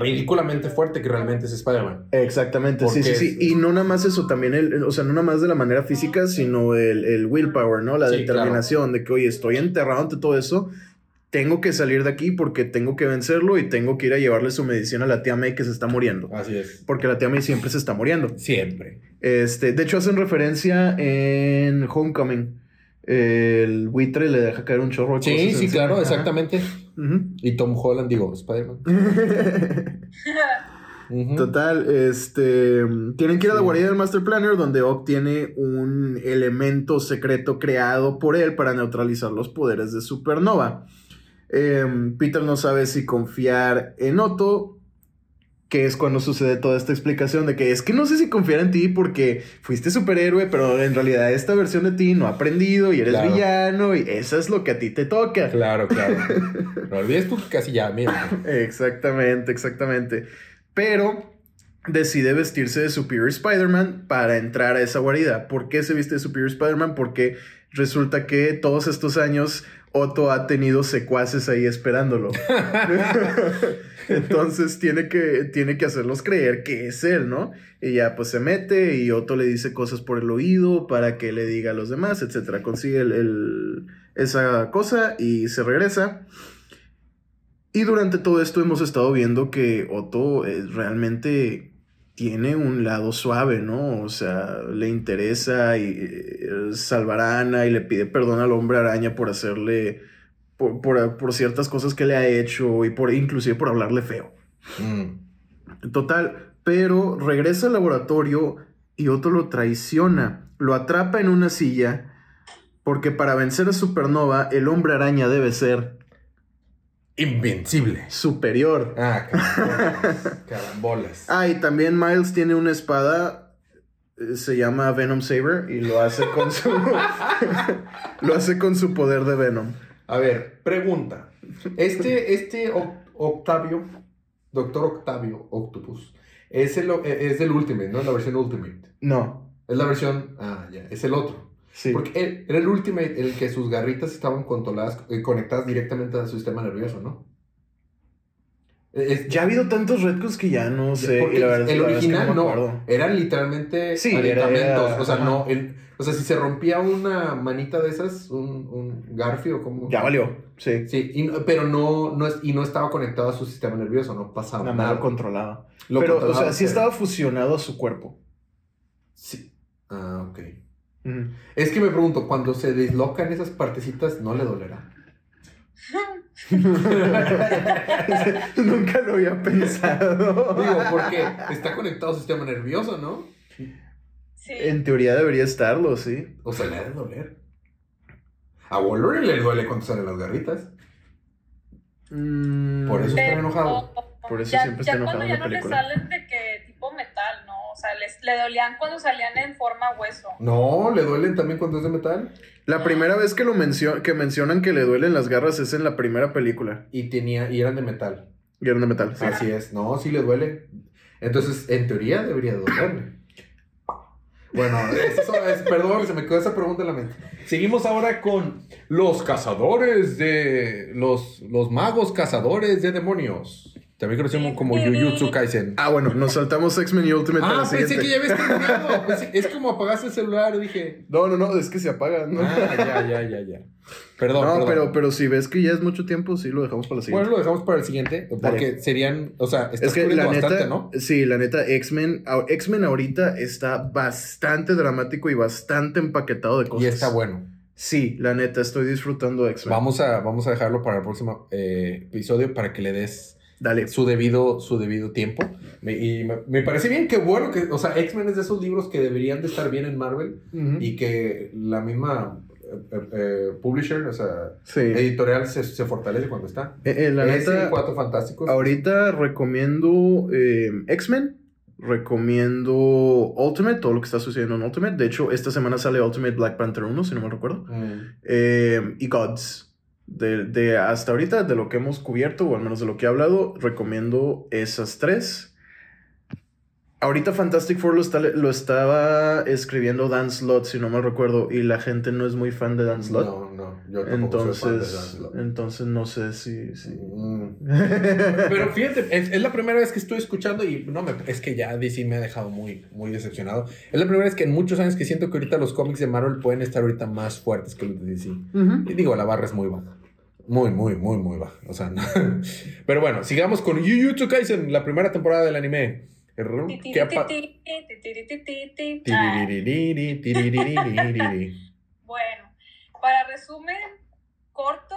ridículamente fuerte que realmente es Spider-Man. Exactamente, sí, sí, sí. Y no nada más eso, también el, o sea, no nada más de la manera física, sino el, el willpower, ¿no? La Sí, determinación de que, oye, estoy enterrado ante todo eso, tengo que salir de aquí porque tengo que vencerlo y tengo que ir a llevarle su medicina a la tía May que se está muriendo. Así es. Porque la tía May siempre se está muriendo. Siempre. Este, de hecho, hacen referencia en Homecoming. El buitre le deja caer un chorro de Sí, cosas sí, claro, Ajá. exactamente. Y Tom Holland, digo, Spider-Man. Total, este. Tienen que ir a la guarida del Master Planner, donde obtiene un elemento secreto creado por él para neutralizar los poderes de Supernova. Em, Peter no sabe si confiar en Otto, que es cuando sucede toda esta explicación de que es que no sé si confiar en ti porque fuiste superhéroe, pero en realidad esta versión de ti no ha aprendido y eres Claro. villano y eso es lo que a ti te toca. Claro, claro. No olvides tú casi ya, mira. Exactamente, exactamente. Pero decide vestirse de Superior Spider-Man para entrar a esa guarida. ¿Por qué se viste de Superior Spider-Man? Porque resulta que todos estos años Otto ha tenido secuaces ahí esperándolo. Entonces tiene que, tiene que hacerlos creer que es él, ¿no? Y ya pues se mete y Otto le dice cosas por el oído para que le diga a los demás, etcétera. Consigue el- esa cosa y se regresa. Y durante todo esto hemos estado viendo que Otto eh, realmente tiene un lado suave, ¿no? O sea, le interesa y eh, salvar a Ana y le pide perdón al hombre araña por hacerle, por, por- por ciertas cosas que le ha hecho y por inclusive por hablarle feo. Mm. Total, pero regresa al laboratorio y Otto lo traiciona, lo atrapa en una silla, porque para vencer a Supernova el hombre araña debe ser Invencible. superior. Ah, carambolas. carambolas. Ah, y también Miles tiene una espada, eh, se llama Venom Saber y lo hace con su lo hace con su poder de Venom. A ver, pregunta. Este, este Oc- Octavio, Doctor Octavio Octopus, es el, es el Ultimate, ¿no? La versión Ultimate. No, Es la versión. Ah, ya, es el otro. sí. Porque él- era el Ultimate, el que sus garritas estaban controladas, eh, conectadas directamente al sistema nervioso, ¿no? Es- Ya ha habido tantos retcons que ya no sé. porque y la verdad- el la verdad es que original no, eran literalmente Sí, era- era- o sea, ajá. no, el- o sea, si se rompía una manita de esas, un, un Garfio o como. Ya valió, sí. Sí, y pero no, no es, y no estaba conectado a su sistema nervioso, no pasaba Nada nada. controlaba. Lo Pero, o sea, sí pero- estaba fusionado a su cuerpo. Sí. Ah, ok. Es que me pregunto, cuando se dislocan esas partecitas, ¿no le dolerá? Nunca lo había pensado. Digo, porque está conectado al sistema nervioso, ¿no? Sí. En teoría debería estarlo, sí. O sea, le ha de doler. A Wolverine le duele cuando salen las garritas. Mm, Por eso está enojado. Por eso ya, siempre está ya enojado cuando en ya la no le salen de que tipo metal, ¿no? O sea, les, le dolían cuando salían en forma hueso. No, le duelen también cuando es de metal. La primera vez que lo mencio- que mencionan que le duelen las garras es en la primera película. Y tenía, y eran de metal. Guerra de metal. sí. Así es. No, sí le duele. Entonces, en teoría debería dolerle. Bueno, eso es, perdón, se me quedó esa pregunta en la mente. Seguimos ahora con los cazadores de. Los, los magos cazadores de demonios. También conocido como Jujutsu Kaisen. Ah, bueno, nos saltamos X-Men y Ultimate. a Ah, la pensé siguiente. que ya habías terminado. Es como apagaste el celular, dije. No, no, no, es que se apaga, ¿no? Ah, ya, ya, ya, ya. Perdón, no, perdón. pero, pero si ves que ya es mucho tiempo, sí lo dejamos para la siguiente. Bueno, lo dejamos para el siguiente, porque serían, o sea, estás es que la neta, bastante, ¿no? sí, la neta, X-Men, X-Men ahorita está bastante dramático y bastante empaquetado de cosas. Y está bueno. Sí, la neta, estoy disfrutando X-Men. Vamos a, vamos a dejarlo para el próximo eh, episodio para que le des Dale. su debido, su debido tiempo. Me- y me, me parece bien que bueno que, o sea, X-Men es de esos libros que deberían de estar bien en Marvel y que la misma eh, eh, publisher, o sea, Sí. editorial se, se fortalece cuando está. Eh, eh, la Ese neta, Cuatro Fantásticos. ahorita recomiendo eh, X-Men. Recomiendo Ultimate, todo lo que está sucediendo en Ultimate. De hecho, esta semana sale Ultimate Black Panther 1, si no me recuerdo. Mm. Eh, y Gods. De, de hasta ahorita, de lo que hemos cubierto, o al menos de lo que he hablado, recomiendo esas tres. Ahorita Fantastic Four lo, está- lo estaba escribiendo Dan Slott, si no me recuerdo, y la gente no es muy fan de Dan Slott. No, no, yo tampoco soy fan de Dan entonces, Slott. entonces no sé si... si... Mm. Pero fíjate, es, es la primera vez que estoy escuchando y no me, es que ya DC me ha dejado muy, muy decepcionado. Es la primera vez que en muchos años que siento que ahorita los cómics de Marvel pueden estar ahorita más fuertes que los de DC. Y digo, la barra es muy baja. Muy, muy, muy, muy baja. O sea, no. Pero bueno, sigamos con Jujutsu Kaisen, la primera temporada del anime. ¿Qué. Bueno, para resumen corto,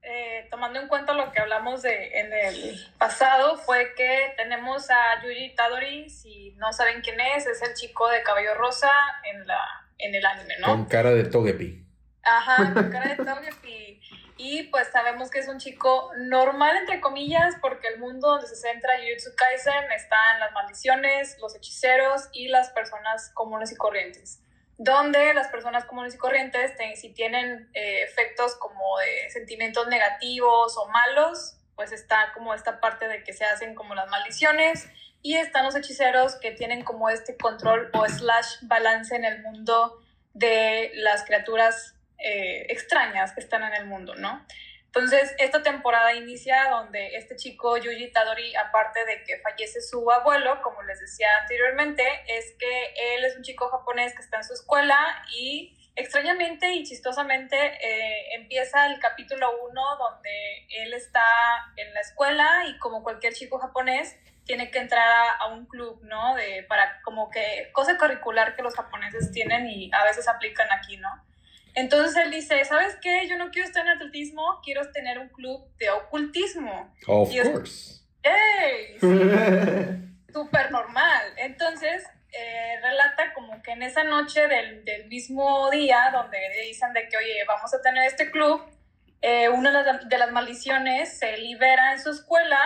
eh, tomando en cuenta lo que hablamos de, en el pasado, fue que tenemos a Yuji Tadori, si no saben quién es, es el chico de cabello rosa en, la, en el anime, ¿no? Con cara de Togepi. Ajá, con cara de Togepi. Y pues sabemos que es un chico normal, entre comillas, porque el mundo donde se centra Jujutsu Kaisen están las maldiciones, los hechiceros y las personas comunes y corrientes. Donde las personas comunes y corrientes, te- si tienen eh, efectos como de sentimientos negativos o malos, pues está como esta parte de que se hacen como las maldiciones. Y están los hechiceros que tienen como este control o slash balance en el mundo de las criaturas eh, extrañas que están en el mundo, ¿no? Entonces, esta temporada inicia donde este chico, Yuji Tadori, aparte de que fallece su abuelo, como les decía anteriormente, es que él es un chico japonés que está en su escuela y extrañamente y chistosamente eh, empieza el capítulo 1 donde él está en la escuela y como cualquier chico japonés tiene que entrar a, un club, ¿no? De, para como que cosa curricular que los japoneses tienen y a veces aplican aquí, ¿no? Entonces él dice, ¿sabes qué? Yo no quiero estar en atletismo, quiero tener un club de ocultismo. Of Y course. ¡Ey! Súper normal. Entonces, eh, relata como que en esa noche del, del mismo día, donde le dicen de que, oye, vamos a tener este club, eh, una de las, maldiciones se libera en su escuela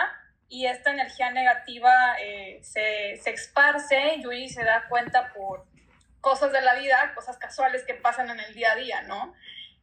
y esta energía negativa eh, se, se esparce. Yui se da cuenta por cosas de la vida, cosas casuales que pasan en el día a día, ¿no?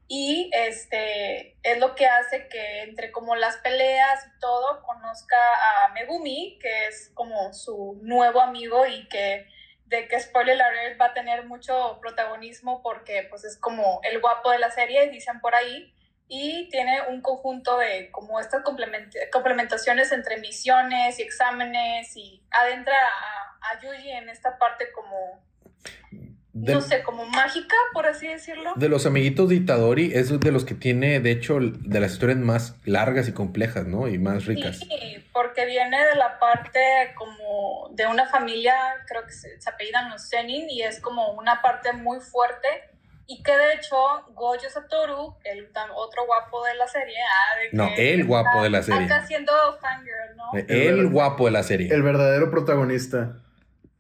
Y este es lo que hace que entre como las peleas y todo conozca a Megumi, que es como su nuevo amigo y que de que spoiler alert va a tener mucho protagonismo porque pues es como el guapo de la serie, dicen por ahí, y tiene un conjunto de como estas complement- complementaciones entre misiones y exámenes y adentra a, a Yuji en esta parte como, De, no sé, como mágica, por así decirlo. de los amiguitos de Itadori es de los que tiene, de hecho, de las historias más largas y complejas, ¿no? Y más ricas. Sí, porque viene de la parte como de una familia, creo que se, se apellidan los Zenin, y es como una parte muy fuerte. Y que de hecho, Gojo Satoru, el otro guapo de la serie, ah, de que No, el guapo de la serie. Acá siendo fangirl, ¿no? El guapo de la serie. El verdadero protagonista.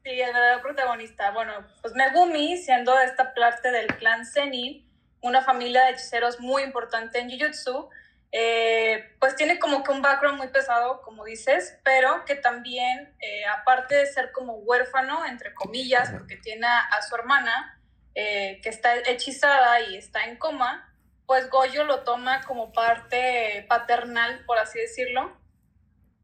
Sí, el verdadero protagonista. Bueno, pues Megumi, siendo esta parte del clan Zenin, una familia de hechiceros muy importante en Jujutsu, eh, pues tiene como que un background muy pesado, como dices, pero que también, eh, aparte de ser como huérfano, entre comillas, porque tiene a, a su hermana, eh, que está hechizada y está en coma, pues Goyo lo toma como parte paternal, por así decirlo.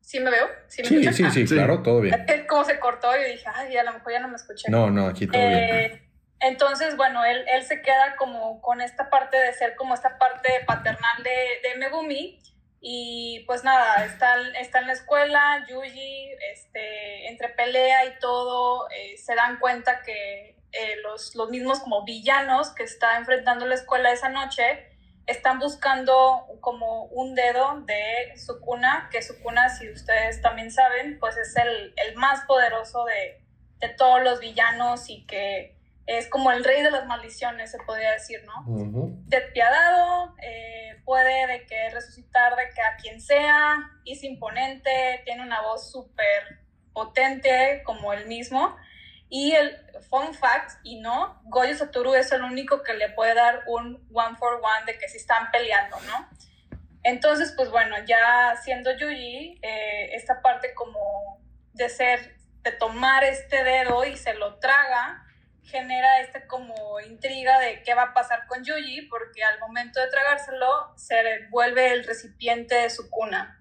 ¿Sí me veo? ¿Sí me Sí, sí, sí, Sí. claro, todo bien. Es como se cortó y dije, ay, a lo mejor ya no me escuché. No, no, aquí todo bien. Eh, entonces, bueno, él, él se queda como con esta parte de ser como esta parte paternal de, de Megumi Y pues nada, está, está en la escuela, Yuji, este, entre pelea y todo, eh, se dan cuenta que eh, los, los mismos como villanos que está enfrentando la escuela esa noche están buscando como un dedo de Sukuna, que Sukuna, si ustedes también saben, pues es el, el más poderoso de, de, todos los villanos y que es como el rey de las maldiciones, se podría decir, ¿no? Despiadado, eh, puede de que resucitar de que a quien sea, es imponente, tiene una voz súper potente como él mismo. Y el fun fact, y no, Goyo Satoru es el único que le puede dar un one for one de que si están peleando, ¿no? Entonces, pues bueno, ya siendo Yuji, eh, esta parte como de ser, de tomar este dedo y se lo traga, genera este como intriga de qué va a pasar con Yuji, porque al momento de tragárselo se vuelve el recipiente de su cuna.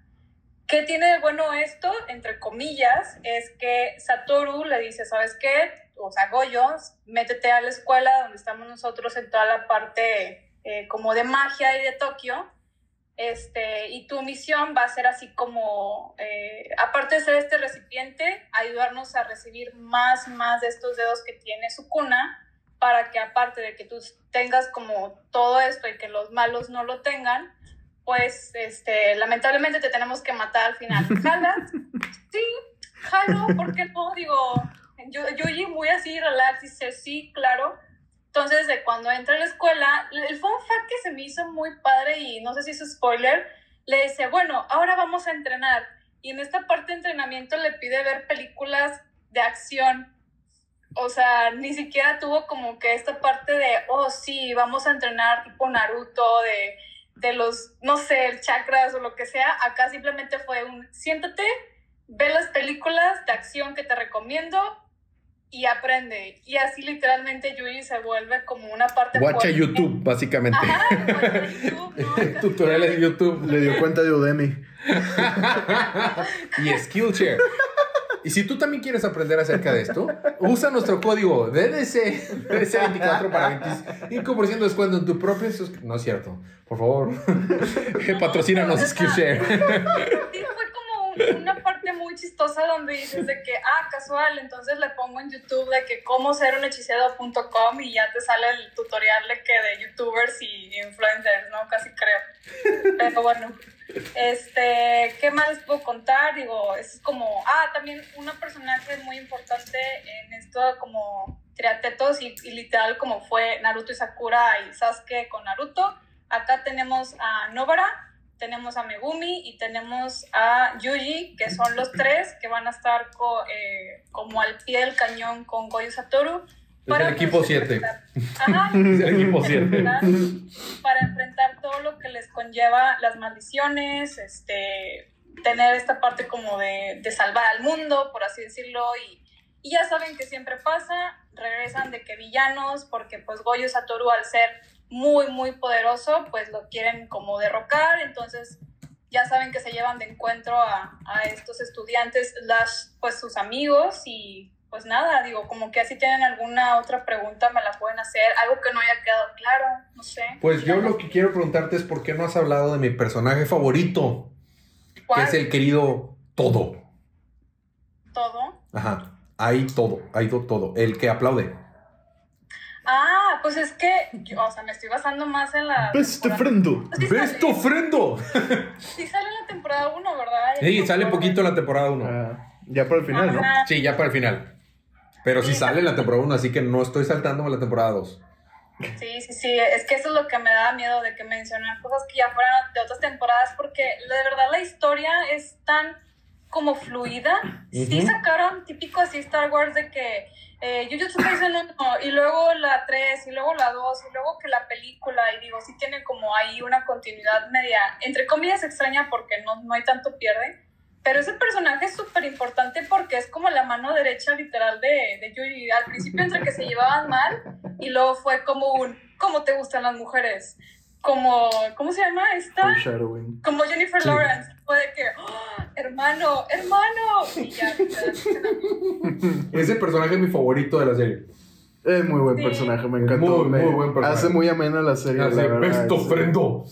¿Qué tiene de bueno esto? Entre comillas, es que Satoru le dice, ¿sabes qué? O sea, Goyo, métete a la escuela donde estamos nosotros en toda la parte eh, como de magia y de Tokio. Este, y tu misión va a ser así como, eh, aparte de ser este recipiente, ayudarnos a recibir más, más de estos dedos que tiene su cuna, para que aparte de que tú tengas como todo esto y que los malos no lo tengan, pues este, lamentablemente te tenemos que matar al final. ¿Jalas? Sí, jalo, ¿por qué no? Digo, yo, yo muy así, relax, y dice, sí, claro. Entonces, de cuando entra a la escuela, el fun fact que se me hizo muy padre, y no sé si es spoiler, le dice, bueno, ahora vamos a entrenar. Y en esta parte de entrenamiento le pide ver películas de acción. O sea, ni siquiera tuvo como que esta parte de, oh, sí, vamos a entrenar tipo Naruto, de de los, no sé, chakras o lo que sea, acá simplemente fue un siéntate, ve las películas de acción que te recomiendo y aprende. Y así literalmente Yui se vuelve como una parte... Watcha YouTube, básicamente. Ajá, YouTube, Tutoriales de YouTube. Le dio cuenta de Udemy. y Skillshare. Y si tú también quieres aprender acerca de esto, usa nuestro código DDC, DDC24 para 25% de descuento en tu propio No es cierto. Por favor, patrocínanos Skillshare. Una parte muy chistosa donde dices de que, ah, casual, entonces le pongo en YouTube de que cómo ser un hechicero.com y ya te sale el tutorial de que de youtubers y influencers, ¿no? Casi creo. Pero bueno. Este, ¿qué más les puedo contar? Digo, es como, ah, también una personaje muy importante en esto como triatetos y, y, literal como fue Naruto y Sakura y Sasuke con Naruto. Acá tenemos a Nobara, tenemos a Megumi y tenemos a Yuji, que son los tres que van a estar eh, como al pie del cañón con Goyo Satoru. Es el equipo 7. Ajá. es el equipo 7. Para enfrentar todo lo que les conlleva las maldiciones, este, tener esta parte como de, de salvar al mundo, por así decirlo, y, y, ya saben que siempre pasa, regresan de que villanos, porque pues Goyo Satoru al ser muy, muy poderoso, pues lo quieren como derrocar, entonces ya saben que se llevan de encuentro a, a estos estudiantes, las, pues sus amigos y pues nada, digo, como que así tienen alguna otra pregunta, me la pueden hacer, algo que no haya quedado claro, no sé. Pues yo lo que quiero preguntarte es por qué no has hablado de mi personaje favorito, que es el querido Todo. ¿Todo? Ajá, hay todo, hay todo, el que aplaude. Ah, pues es que, yo, o sea, me estoy basando más en la... Best ofrendo. Best ofrendo. Sí sale en la temporada 1, ¿verdad? sí, sale poquito en la temporada 1. Ah, ya para el final, ¿no? Sí, ya para el final. Pero sí, sale en la temporada 1, así que no estoy saltándome la temporada 2. Sí, sí, sí, es que eso es lo que me da miedo de que mencionar cosas que ya fueran de otras temporadas, porque de verdad la historia es tan como fluida. Sí sacaron típico así Star Wars de que eh, Jujutsu Kaisen 1 y luego la 3 y luego la 2 y luego que la película y digo, sí tiene como ahí una continuidad media, entre comillas extraña porque no, no hay tanto pierde pero ese personaje es súper importante porque es como la mano derecha literal de, de Yuri. Al principio entre que se llevaban mal y luego fue como un, ¿cómo te gustan las mujeres? Como, ¿cómo se llama esta? Como Jennifer Lawrence. Fue de que, ¡Oh, hermano, hermano. Y ya, Ese personaje es mi favorito de la serie. Es muy buen personaje, me encantó. Muy, muy buen personaje. Hace muy amena la serie. Hace la ofrendo.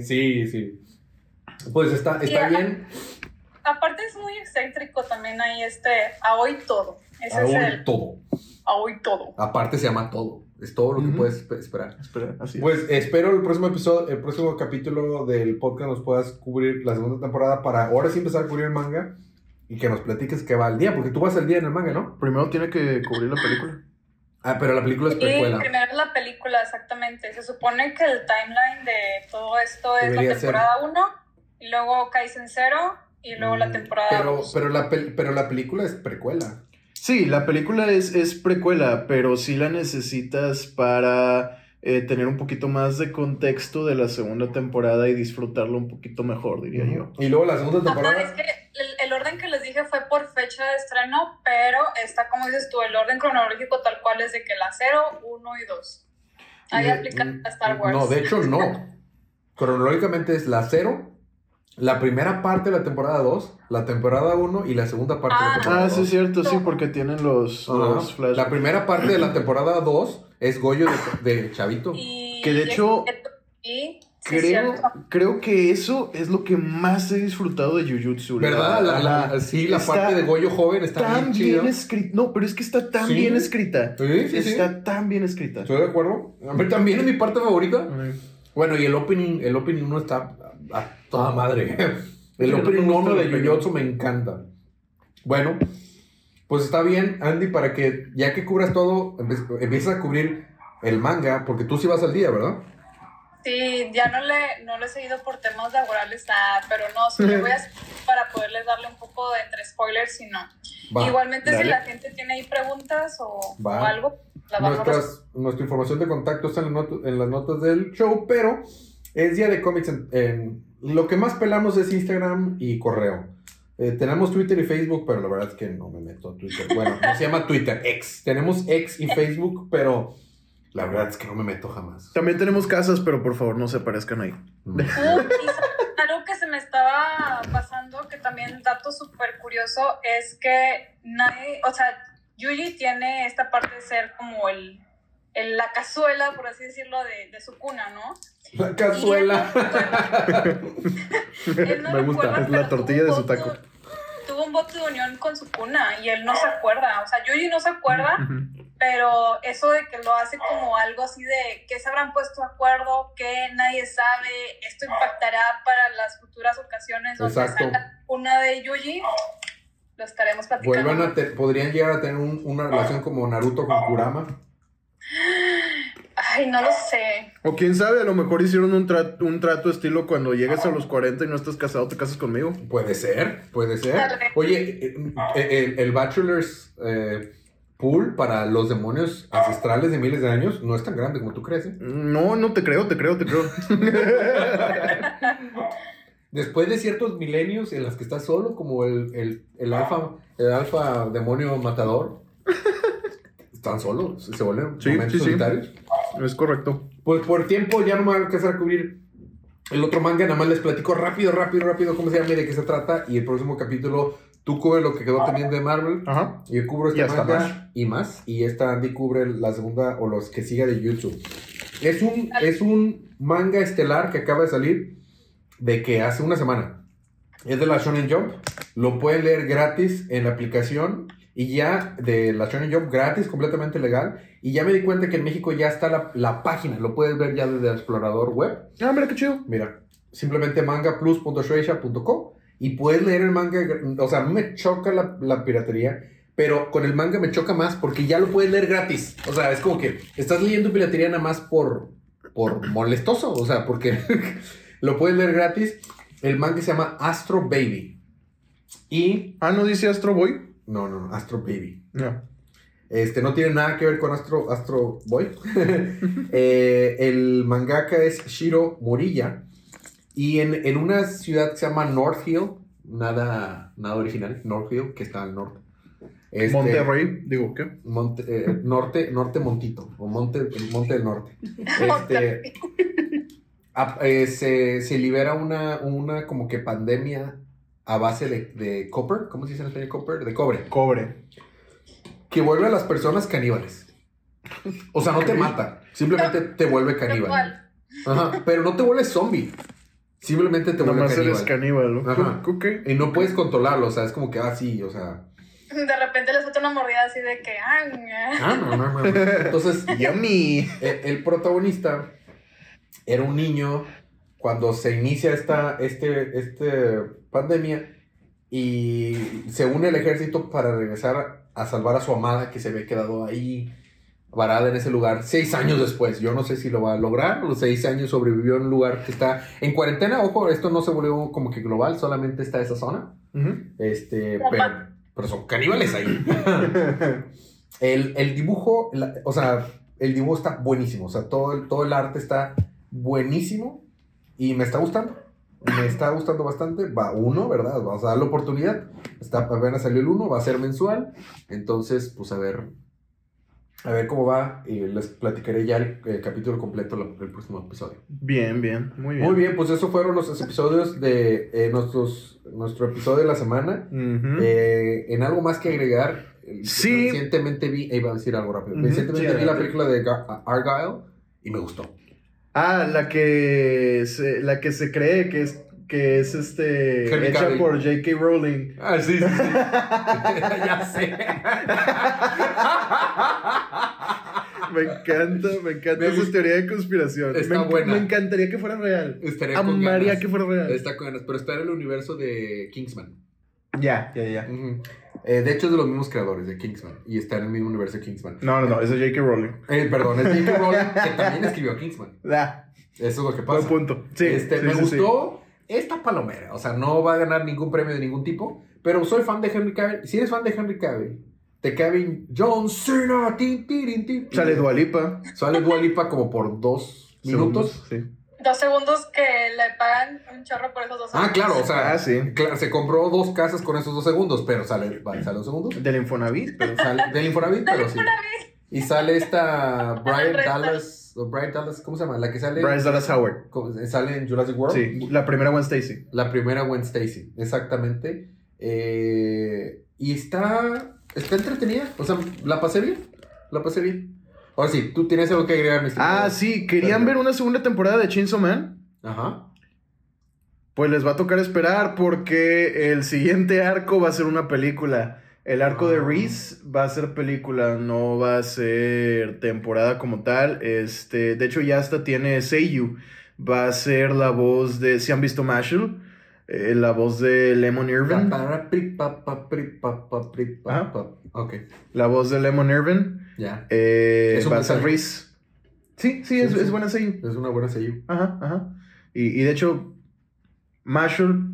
Sí, sí. Pues está, está bien. Aparte es muy excéntrico también ahí este, a hoy todo. Ese es Aún el, todo. a hoy todo. Aparte se llama todo. Es todo lo que Ujú. puedes espe- esperar. Espera, así. es. Pues espero el próximo episodio, el próximo capítulo del podcast nos puedas cubrir la segunda temporada para ahora sí empezar a cubrir el manga y que nos platiques que va al día, porque tú vas al día en el manga, ¿no? Primero tiene que cubrir la película. Ah, pero la película es precuela. primero la película, exactamente. Se supone que el timeline de todo esto es Debería la temporada 1, y luego Kaizen 0, y luego la Mm, temporada Pero, 2. pero, la pel- pero la película es precuela. Sí, la película es, es precuela, pero sí la necesitas para eh, tener un poquito más de contexto de la segunda temporada y disfrutarlo un poquito mejor, diría yo. Y luego la segunda Ajá, temporada. es que el, el orden que les dije fue por fecha de estreno, pero está como dices tú, el orden cronológico tal cual es de que la 0, 1 y 2. Ahí aplica a Star Wars. No, de hecho no. Cronológicamente es la 0, la primera parte de la temporada 2, la temporada 1 y la segunda parte de la Ah. temporada Ah, 2. sí, es cierto, sí, porque tienen los, los flashbacks. La primera parte de la temporada 2 es Goyo de, de Chavito. Y Que de hecho, sí, Creo, creo que eso es lo que más he disfrutado de Jujutsu. ¿Verdad? La, la- la- sí, la parte de Goyo joven está tan bien bien escrita. No, pero es que está tan Sí. bien escrita. Sí, sí, sí. está tan bien escrita. Estoy de acuerdo. A mí también es mi parte favorita. Bueno, y el opening, el opening 1 está a, a toda madre. El opening no me gusta 1 de. Jujutsu me encanta. Bueno, pues está bien, Andy, para que ya que cubras todo, empieces a cubrir el manga, porque tú sí vas al día, ¿verdad? Sí, ya no le, no le he seguido por temas laborales, nada, pero no, sí le voy a seguir para poderles darle un poco de entre spoilers y no. Va. Igualmente, dale. si la gente tiene ahí preguntas o, Va. o algo, la vamos a Nuestras, nuestra información de contacto está en, en las notas del show, pero es día de cómics. En, en- lo que más pelamos es Instagram y correo. Eh, tenemos Twitter y Facebook, pero la verdad es que no me meto a Twitter. Bueno, no se llama Twitter, X. Tenemos X y Facebook, pero la verdad es que no me meto jamás. También tenemos casas, pero por favor no se aparezcan ahí. Mm. Uh, algo que se me estaba pasando, que también dato súper curioso, es que nadie, o sea, Yuji tiene esta parte de ser como el, el- la cazuela, por así decirlo, de, de su cuna, ¿no? La cazuela. Él no Me gusta, recuerda, es la tortilla tuvo de su un taco. voto- Tuvo un voto de unión con su cuna y él no se acuerda, o sea, Yuji no se acuerda, Ujú. pero eso de que lo hace como algo así de que se habrán puesto de acuerdo, que nadie sabe, esto impactará para las futuras ocasiones donde Exacto. salga una de Yuji, lo estaremos platicando. Vuelvan a te- podrían llegar a tener un- una relación como Naruto con Kurama. Ay, no lo sé. O quién sabe, a lo mejor hicieron un, tra- un trato estilo cuando llegues a los 40 y no estás casado, te casas conmigo. Puede ser, puede ser. Dale. Oye, eh, eh, el, el Bachelor's eh, Pool para los demonios ancestrales de miles de años no es tan grande como tú crees. ¿eh? No, no te creo, te creo, te creo. Después de ciertos milenios en los que estás solo, como el, el, el alfa, el alfa demonio matador, están solos, se vuelven Sí, momentos sí, sí. solitarios. es correcto. Pues por tiempo ya no me va a alcanzar a cubrir el otro manga, nada más les platico rápido, rápido, rápido cómo se llama y de qué se trata. Y el próximo capítulo tú cubres lo que quedó pendiente de Marvel. Ajá. Yo cubro este Y manga más. y más. Y esta Andy cubre la segunda o los que siga de YouTube. Es un, es un manga estelar que acaba de salir de que hace una semana. Es de la Shonen Jump. Lo pueden leer gratis en la aplicación. Y ya de la Shonen Jump gratis, completamente legal. Y ya me di cuenta que en México ya está la, la página. Lo puedes ver ya desde el explorador web. Ah, mira qué chido. Mira, simplemente mangaplus.shueisha.com y puedes leer el manga. O sea, a mí me choca la, la piratería, pero con el manga me choca más porque ya lo puedes leer gratis. O sea, es como que estás leyendo piratería nada más por, por molestoso. O sea, porque lo puedes leer gratis. El manga se llama Astro Baby. Y. Ah, ¿no dice Astro Boy? No, no, no, Astro Baby. No. Este no tiene nada que ver con Astro, Astro Boy. Eh, el mangaka es Shiro Morilla. Y en, en una ciudad que se llama North Hill, nada, nada original, North Hill, que está al norte. Este, Monterrey, digo, ¿qué? Monte- eh, norte, norte Montito, o Monte, Monte del Norte. Este, eh, se, se libera una, una como que pandemia a base de, de copper, ¿cómo se dice en español copper? De cobre Cobre. que vuelve a las personas caníbales. O sea, no te mata, simplemente te vuelve caníbal. igual, Ajá, pero no te vuelves zombie. Simplemente te vuelve eres caníbal. ¿no? Ajá. Y no puedes controlarlo, o sea, es como que, ah, sí, o sea. De repente le suelta una mordida así de que. Ah, Ah, no, no, no. no. Entonces, Yummy. el, el protagonista era un niño cuando se inicia esta este, este pandemia y se une al ejército para regresar a salvar a su amada que se había quedado ahí varada en ese lugar seis años después. Yo no sé si lo va a lograr. Los seis años sobrevivió en un lugar que está en cuarentena. Ojo, esto no se volvió como que global, solamente está esa zona. Este, pero, pero son caníbales ahí. el, el dibujo, la- o sea, el dibujo está buenísimo. O sea, todo el, todo el arte está buenísimo y me está gustando. Me está gustando bastante. Va uno, ¿verdad? Vamos a darle oportunidad. Está, apenas salió el uno, va a ser mensual. Entonces, pues a ver. A ver cómo va. Y les platicaré ya el, el capítulo completo la- el próximo episodio. Bien, bien, muy bien. Muy bien, pues esos fueron los episodios de eh, nuestros, nuestro episodio de la semana. Ujú. Eh, en algo más que agregar, Sí. recientemente vi, eh, iba a decir algo rápido, recientemente sí, vi la película de Argyle y me gustó. Ah, la que se, la que se cree que es que es este Henry hecha Cavill. por J.K. Rowling. Ah, sí, sí, sí. ya sé. Me encanta, me encanta Me esa gusta. teoría de conspiración. Está me, buena. me encantaría que fuera real. Estaría con Amaría ganas. que fuera real. Está con ganas, pero está en el universo de Kingsman. Ya, ya, ya. Ujú. Eh, de hecho, es de los mismos creadores de Kingsman y está en el mismo universo de Kingsman. No, no, no, eso es J.K. Rowling. Eh, perdón, es J.K. Rowling que también escribió Kingsman. Ah, Eso es lo que buen pasa. punto. Sí, Este, sí, me sí, sí. gustó esta palomera. O sea, no va a ganar ningún premio de ningún tipo. Pero soy fan de Henry Cavill. Si eres fan de Henry Cavill, de Kevin John Cena. tin, tirin, tin, Sale. Dualipa. Sale Dua Lipa como por dos minutos. Sí. Dos segundos que le pagan un chorro por esos dos Ah, segundos. claro, o sea, Ah, sí. claro, se compró dos casas con esos dos segundos, pero sale, vale, sale dos segundos. Del Infonavit, pero Sale del Infonavit, pero sí. Infonavit. Y sale esta Brian. Dallas, o Brian Dallas, ¿cómo se llama? La que sale, Bryce Dallas Howard. ¿cómo- sale en Jurassic World. Sí, la primera Gwen Stacy. La primera Gwen Stacy, exactamente. Eh, y está, está entretenida. O sea, la pasé bien. La pasé bien. Ahora sí, tú tienes algo que agregar, mi? Ah, sí, ¿querían ver una segunda temporada de Chainsaw Man? Ajá. Pues les va a tocar esperar porque el siguiente arco va a ser una película. El arco de Ah. Reese va a ser película, no va a ser temporada como tal. Este, de hecho ya hasta tiene Seiyu. Va a ser la voz de, si han visto Marshall, Eh, la voz de Lemon Irvin. Ok, La voz de Lemon Irvin. Ya. eh, Es sello. Sí, sí, Sí, es, sí. es buena Seiyu. Es una buena sello. Ajá, ajá. Y, y de hecho, Marshall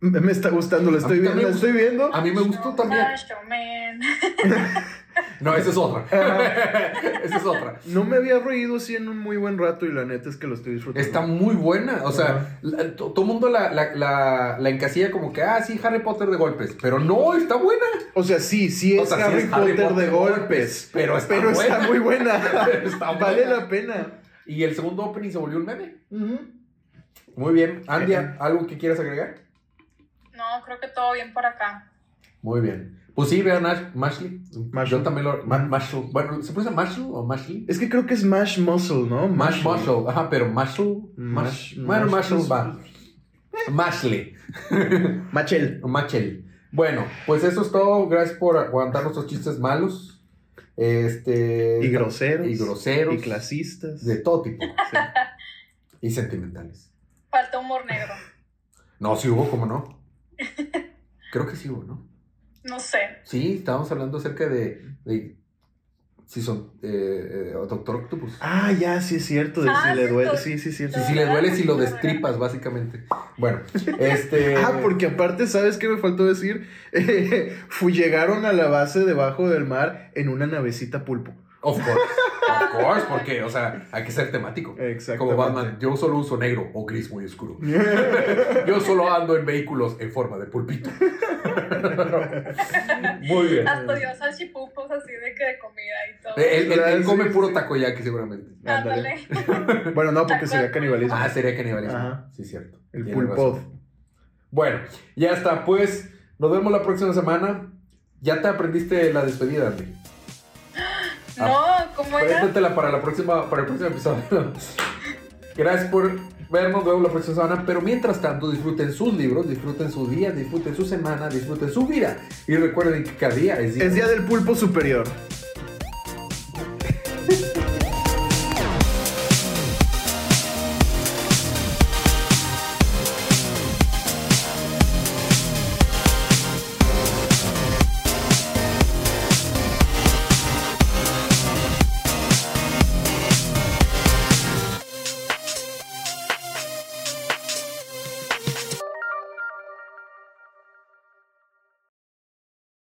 me me está gustando, la A estoy viendo, me estoy viendo. A mí me gustó también. Macho Man. No, esa es otra. esa es otra. No me había reído así en un muy buen rato y la neta es que lo estoy disfrutando. Está muy buena. O sea, la- todo el mundo la, la, la, la encasilla como que, ah, sí, Harry Potter de golpes. Pero no, está buena. O sea, sí, sí O es, sí Harry, es Harry Potter, Potter de golpes, pero está pero está muy buena. Está vale buena. la pena. Y el segundo opening se volvió un meme. Muy bien. Andy, Eh, ¿algo que quieras agregar? No, creo que todo bien por acá. Muy bien. Pues sí, vean Ash- Mashley. Yo también lo. Ma- Marshall. Bueno, ¿se pronuncia Marshall o Mashley? Es que creo que es Mash Muscle, ¿no? Mash Marshall. Ajá, pero Marshall. Mash- Mash, bueno, Mash- Marshall va. Mashley. Machel. Machel. Bueno, pues eso es todo. Gracias por aguantar nuestros chistes malos. Este. Y groseros. Y groseros. Y clasistas. De todo tipo. Sí. Y sentimentales. Falta humor negro. No, sí hubo, ¿cómo no? Creo que sí hubo, ¿no? No sé. Sí, estábamos hablando acerca de. de si son. Eh, eh, Doctor Octopus. Ah, ya, sí es cierto. De Ah, si le sí, duele. Sí, sí, es cierto. Si, si le duele, si lo destripas, básicamente. Bueno, este. Ah, porque aparte, ¿sabes qué me faltó decir? Eh, llegaron a la base debajo del mar en una navecita pulpo. Of course. Of course, porque, o sea, hay que ser temático. Exacto. Como Batman, yo solo uso negro o gris muy oscuro. Yo solo ando en vehículos en forma de pulpito. Muy bien. Hasta dio salchipupos así de que de comida y todo. Él, él- él Sí, come puro takoyaki seguramente. Ándale. Bueno, no, porque sería canibalismo. Ah, sería canibalismo. Ajá. Sí, cierto. el pulpo. Bueno, ya está. Pues nos vemos la próxima semana. Ya te aprendiste la despedida, Andy. No, ¿cómo era? Para, la próxima, para el próximo episodio. Gracias por vernos luego la próxima semana. Pero mientras tanto, disfruten sus libros, disfruten su día, disfruten su semana, disfruten su vida. Y recuerden que cada día es día. Es día del pulpo superior.